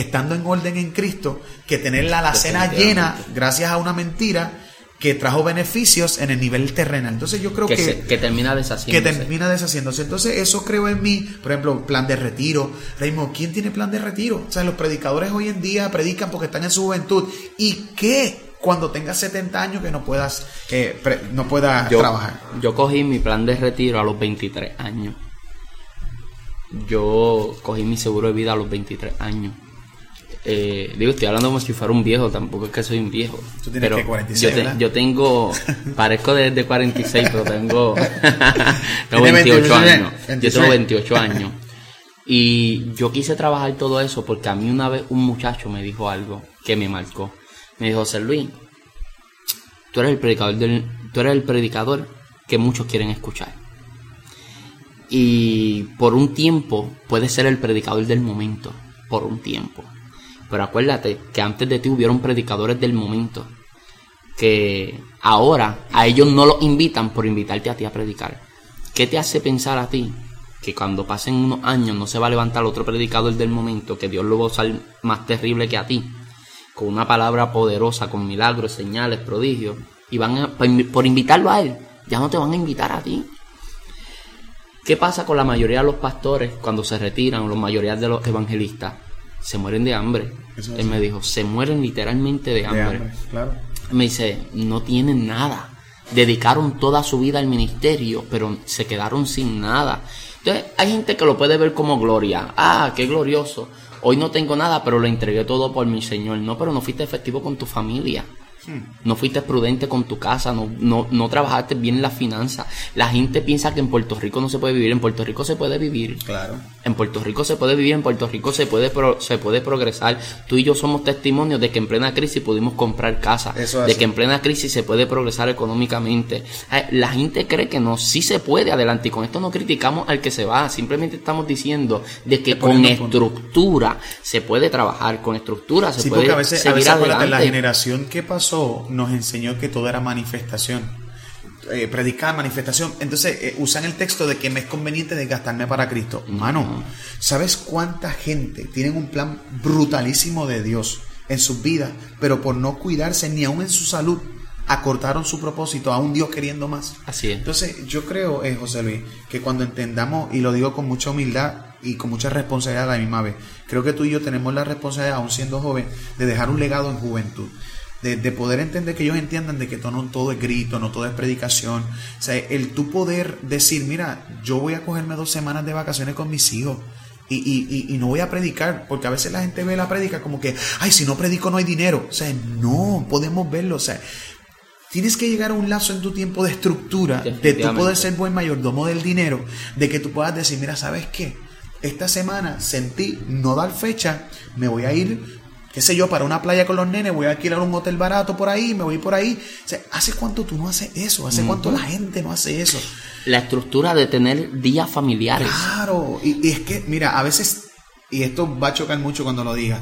estando en orden en Cristo que tener la alacena llena gracias a una mentira que trajo beneficios en el nivel terrenal. Entonces yo creo que... que, termina deshaciéndose. Que termina deshaciéndose. Entonces eso creo en mí, por ejemplo, plan de retiro. Reimo, ¿quién tiene plan de retiro? O sea, los predicadores hoy en día predican porque están en su juventud. ¿Y qué? Cuando tengas 70 años que no puedas, eh, no puedas trabajar. Yo cogí mi plan de retiro a los 23 años. Yo cogí mi seguro de vida a los 23 años. Eh, digo, estoy hablando como si fuera un viejo, tampoco es que soy un viejo. Tú tienes que 46, yo, yo, tengo, parezco de, 46, pero tengo, tengo 28 años. Yo tengo 28 años. Y yo quise trabajar todo eso porque a mí una vez un muchacho me dijo algo que me marcó. Me dijo, José Luis, tú eres el predicador del, tú eres el predicador que muchos quieren escuchar. Y por un tiempo puedes ser el predicador del momento, por un tiempo. Pero acuérdate que antes de ti hubieron predicadores del momento que ahora a ellos no los invitan por invitarte a ti a predicar. ¿Qué te hace pensar a ti que cuando pasen unos años no se va a levantar otro predicador del momento, que Dios lo va a usar más terrible que a ti, con una palabra poderosa, con milagros, señales, prodigios, y van por invitarlo a él, ya no te van a invitar a ti. ¿Qué pasa con la mayoría de los pastores cuando se retiran, o la mayoría de los evangelistas? Se mueren de hambre. Él me dijo, se mueren literalmente de hambre. Me dice, no tienen nada. Dedicaron toda su vida al ministerio, pero se quedaron sin nada. Entonces, hay gente que lo puede ver como gloria. Ah, qué glorioso. Hoy no tengo nada, pero lo entregué todo por mi Señor. No, pero no fuiste efectivo con tu familia. No fuiste prudente con tu casa, no, no, no trabajaste bien la finanza. La gente piensa que en Puerto Rico no se puede vivir, en Puerto Rico se puede vivir. Claro. En Puerto Rico se puede vivir, en Puerto Rico se puede, se puede progresar. Tú y yo somos testimonios de que en plena crisis pudimos comprar casa, de que en plena crisis se puede progresar económicamente. Eh, la gente cree que no, sí se puede adelante y con esto no criticamos al que se va, simplemente estamos diciendo de que con estructura se puede trabajar, con estructura se puede a veces, seguir adelante. La generación que pasó nos enseñó que todo era manifestación. eh, predicar, manifestación. Entonces eh, usan el texto de que me es conveniente desgastarme para Cristo. Mano, ¿sabes cuánta gente tiene un plan brutalísimo de Dios en sus vidas, pero por no cuidarse ni aún en su salud, acortaron su propósito a un Dios queriendo más? Así es. Entonces yo creo, eh, José Luis, que cuando entendamos, y lo digo con mucha humildad y con mucha responsabilidad a la misma vez, creo que tú y yo tenemos la responsabilidad, aún siendo joven, de dejar un legado en juventud de, poder entender que ellos entiendan de que todo, no todo es grito, no todo es predicación. O sea, el tu poder decir, mira, yo voy a cogerme dos semanas de vacaciones con mis hijos. Y, y, y, no voy a predicar, porque a veces la gente ve la predica como que, ay, si no predico no hay dinero. O sea, no, podemos verlo. O sea, tienes que llegar a un lazo en tu tiempo de estructura, de tú poder ser buen mayordomo del dinero, de que tú puedas decir, mira, ¿sabes qué? Esta semana sentí no dar fecha, me voy a ir qué sé yo, para una playa con los nenes, voy a alquilar un hotel barato por ahí, me voy por ahí. O sea, ¿hace cuánto tú no haces eso? ¿Hace cuánto la gente no hace eso? La estructura de tener días familiares. Claro, y, y es que, mira, a veces, y esto va a chocar mucho cuando lo diga,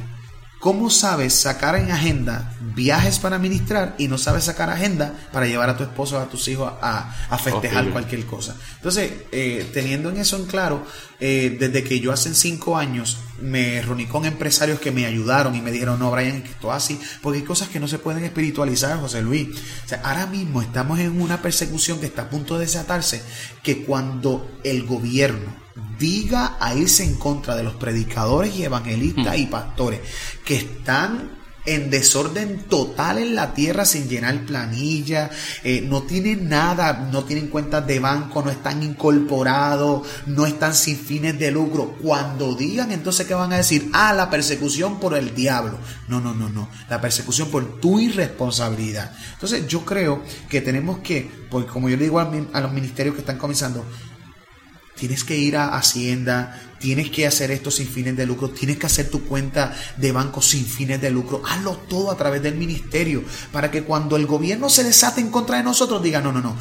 ¿Cómo sabes sacar en agenda viajes para administrar y no sabes sacar agenda para llevar a tu esposo o a tus hijos a, festejar cualquier cosa? Entonces, eh, teniendo en eso en claro, eh, desde que yo hace cinco años me reuní con empresarios que me ayudaron y me dijeron, no, Brian, esto así, porque hay cosas que no se pueden espiritualizar, José Luis. O sea, ahora mismo estamos en una persecución que está a punto de desatarse, que cuando el gobierno diga a irse en contra de los predicadores y evangelistas y pastores que están en desorden total en la tierra sin llenar planilla, eh, no tienen nada, no tienen cuentas de banco, no están incorporados, no están sin fines de lucro. Cuando digan entonces que van a decir, ah, la persecución por el diablo. No, no, no, no, la persecución por tu irresponsabilidad. Entonces yo creo que tenemos que, porque como yo le digo a los ministerios que están comenzando, Tienes que ir a Hacienda, tienes que hacer esto sin fines de lucro, tienes que hacer tu cuenta de banco sin fines de lucro. Hazlo todo a través del ministerio para que cuando el gobierno se desate en contra de nosotros diga, no, no, no,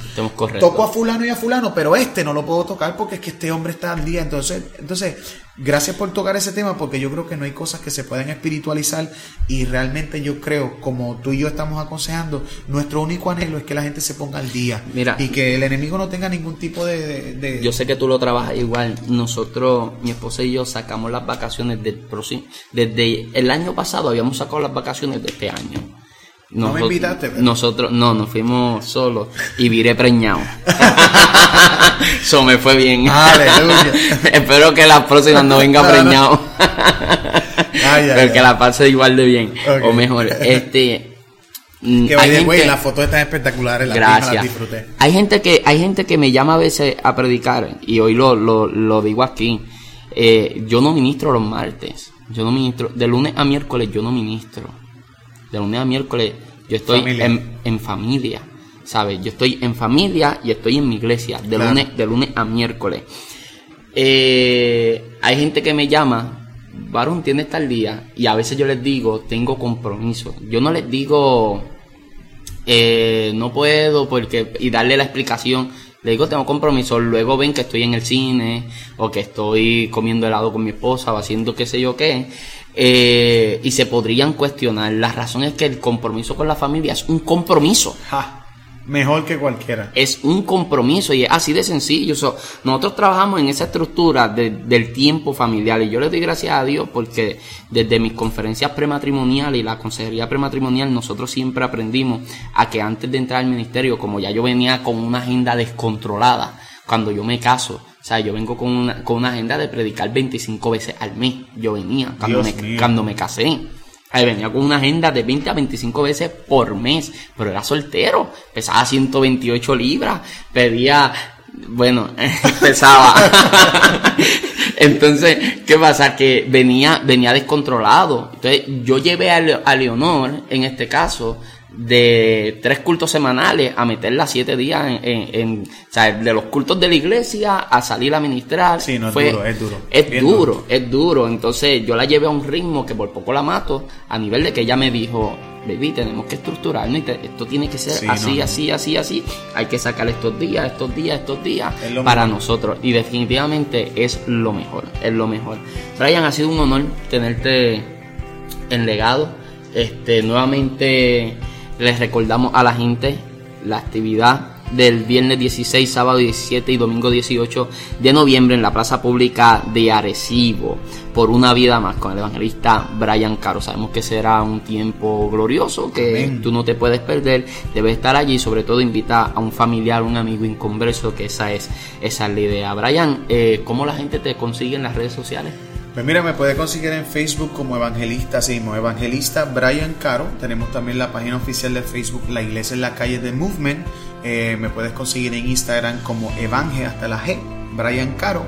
toco a fulano y a fulano, pero este no lo puedo tocar porque es que este hombre está al día. Entonces, entonces gracias por tocar ese tema porque yo creo que no hay cosas que se pueden espiritualizar y realmente yo creo, como tú y yo estamos aconsejando, nuestro único anhelo es que la gente se ponga al día Mira, y que el enemigo no tenga ningún tipo de, Yo sé que tú lo trabajas igual. Nosotros, mi esposa y yo, sacamos las vacaciones del próximo... Desde el año pasado habíamos sacado las vacaciones de este año. no me invitaste, Nosotros, no, nos fuimos solos y viré preñado. Eso me fue bien. Espero que la próxima no venga preñado. Pero que la pase igual de bien. O mejor. Este. Mm, que hay gente, las fotos están espectaculares, gracias. disfruté. Hay gente que hay gente que me llama a veces a predicar y hoy lo, lo, digo aquí. Eh, yo no ministro los martes. Yo no ministro de lunes a miércoles. Yo no ministro. De lunes a miércoles yo estoy En, en familia. ¿sabes? Yo estoy en familia y estoy en mi iglesia de, lunes, de lunes a miércoles. Eh, hay gente que me llama, varón, ¿tienes tal día? Y a veces yo les digo, tengo compromiso. Yo no les digo, eh, no puedo, porque, y darle la explicación. Le digo, tengo compromiso. Luego ven que estoy en el cine, o que estoy comiendo helado con mi esposa, o haciendo qué sé yo qué. Eh, y se podrían cuestionar. La razón es que el compromiso con la familia es un compromiso. Mejor que cualquiera. Es un compromiso y es así de sencillo. nosotros trabajamos en esa estructura del tiempo familiar y yo le doy gracias a Dios porque desde mis conferencias prematrimoniales y la consejería prematrimonial nosotros siempre aprendimos a que antes de entrar al ministerio, como ya yo venía con una agenda descontrolada, cuando yo me caso, o sea, yo vengo con una, con una agenda de predicar 25 veces al mes. Yo venía cuando, me, cuando me casé. Ahí venía con una agenda de 20 a 25 veces por mes, pero era soltero, pesaba 128 libras, pedía, bueno, pesaba. Entonces, ¿qué pasa? Que venía, venía descontrolado. Entonces, yo llevé a Leonor, en este caso, de tres cultos semanales a meterla siete días en, o sea, de los cultos de la iglesia a salir a ministrar. Sí, no es duro, es duro. Es duro, es duro. Entonces yo la llevé a un ritmo que por poco la mato, a nivel de que ella me dijo, baby, tenemos que estructurarnos y esto tiene que ser así, así, así, así. Hay que sacar estos días, estos días, estos días para nosotros. Y definitivamente es lo mejor, es lo mejor. Brian, ha sido un honor tenerte en legado. Este, nuevamente les recordamos a la gente la actividad del viernes 16, sábado 17 y domingo 18 de noviembre en la plaza pública de Arecibo por una vida más con el evangelista Brian Caro. Sabemos que será un tiempo glorioso que tú no te puedes perder, debes estar allí, sobre todo invita a un familiar, un amigo inconverso, que esa es, esa la idea. Brian, eh, ¿cómo la gente te consigue en las redes sociales? Pues mira, me puede conseguir en Facebook como evangelista, sí, como evangelista Brian Caro. Tenemos también la página oficial de Facebook, La Iglesia en la Calle de Movement. Eh, me puedes conseguir en Instagram como Evangel hasta la G, Brian Caro.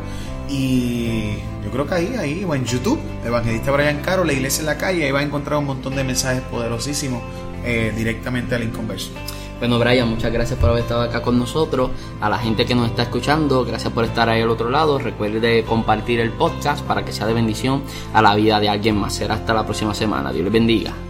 Y yo creo que ahí, ahí, o en YouTube, Evangelista Brian Caro, La Iglesia en la Calle, ahí va a encontrar un montón de mensajes poderosísimos eh, directamente al inconverso. Bueno, Brian, muchas gracias por haber estado acá con nosotros. A la gente que nos está escuchando, gracias por estar ahí al otro lado. Recuerde compartir el podcast para que sea de bendición a la vida de alguien más. Será hasta la próxima semana. Dios les bendiga.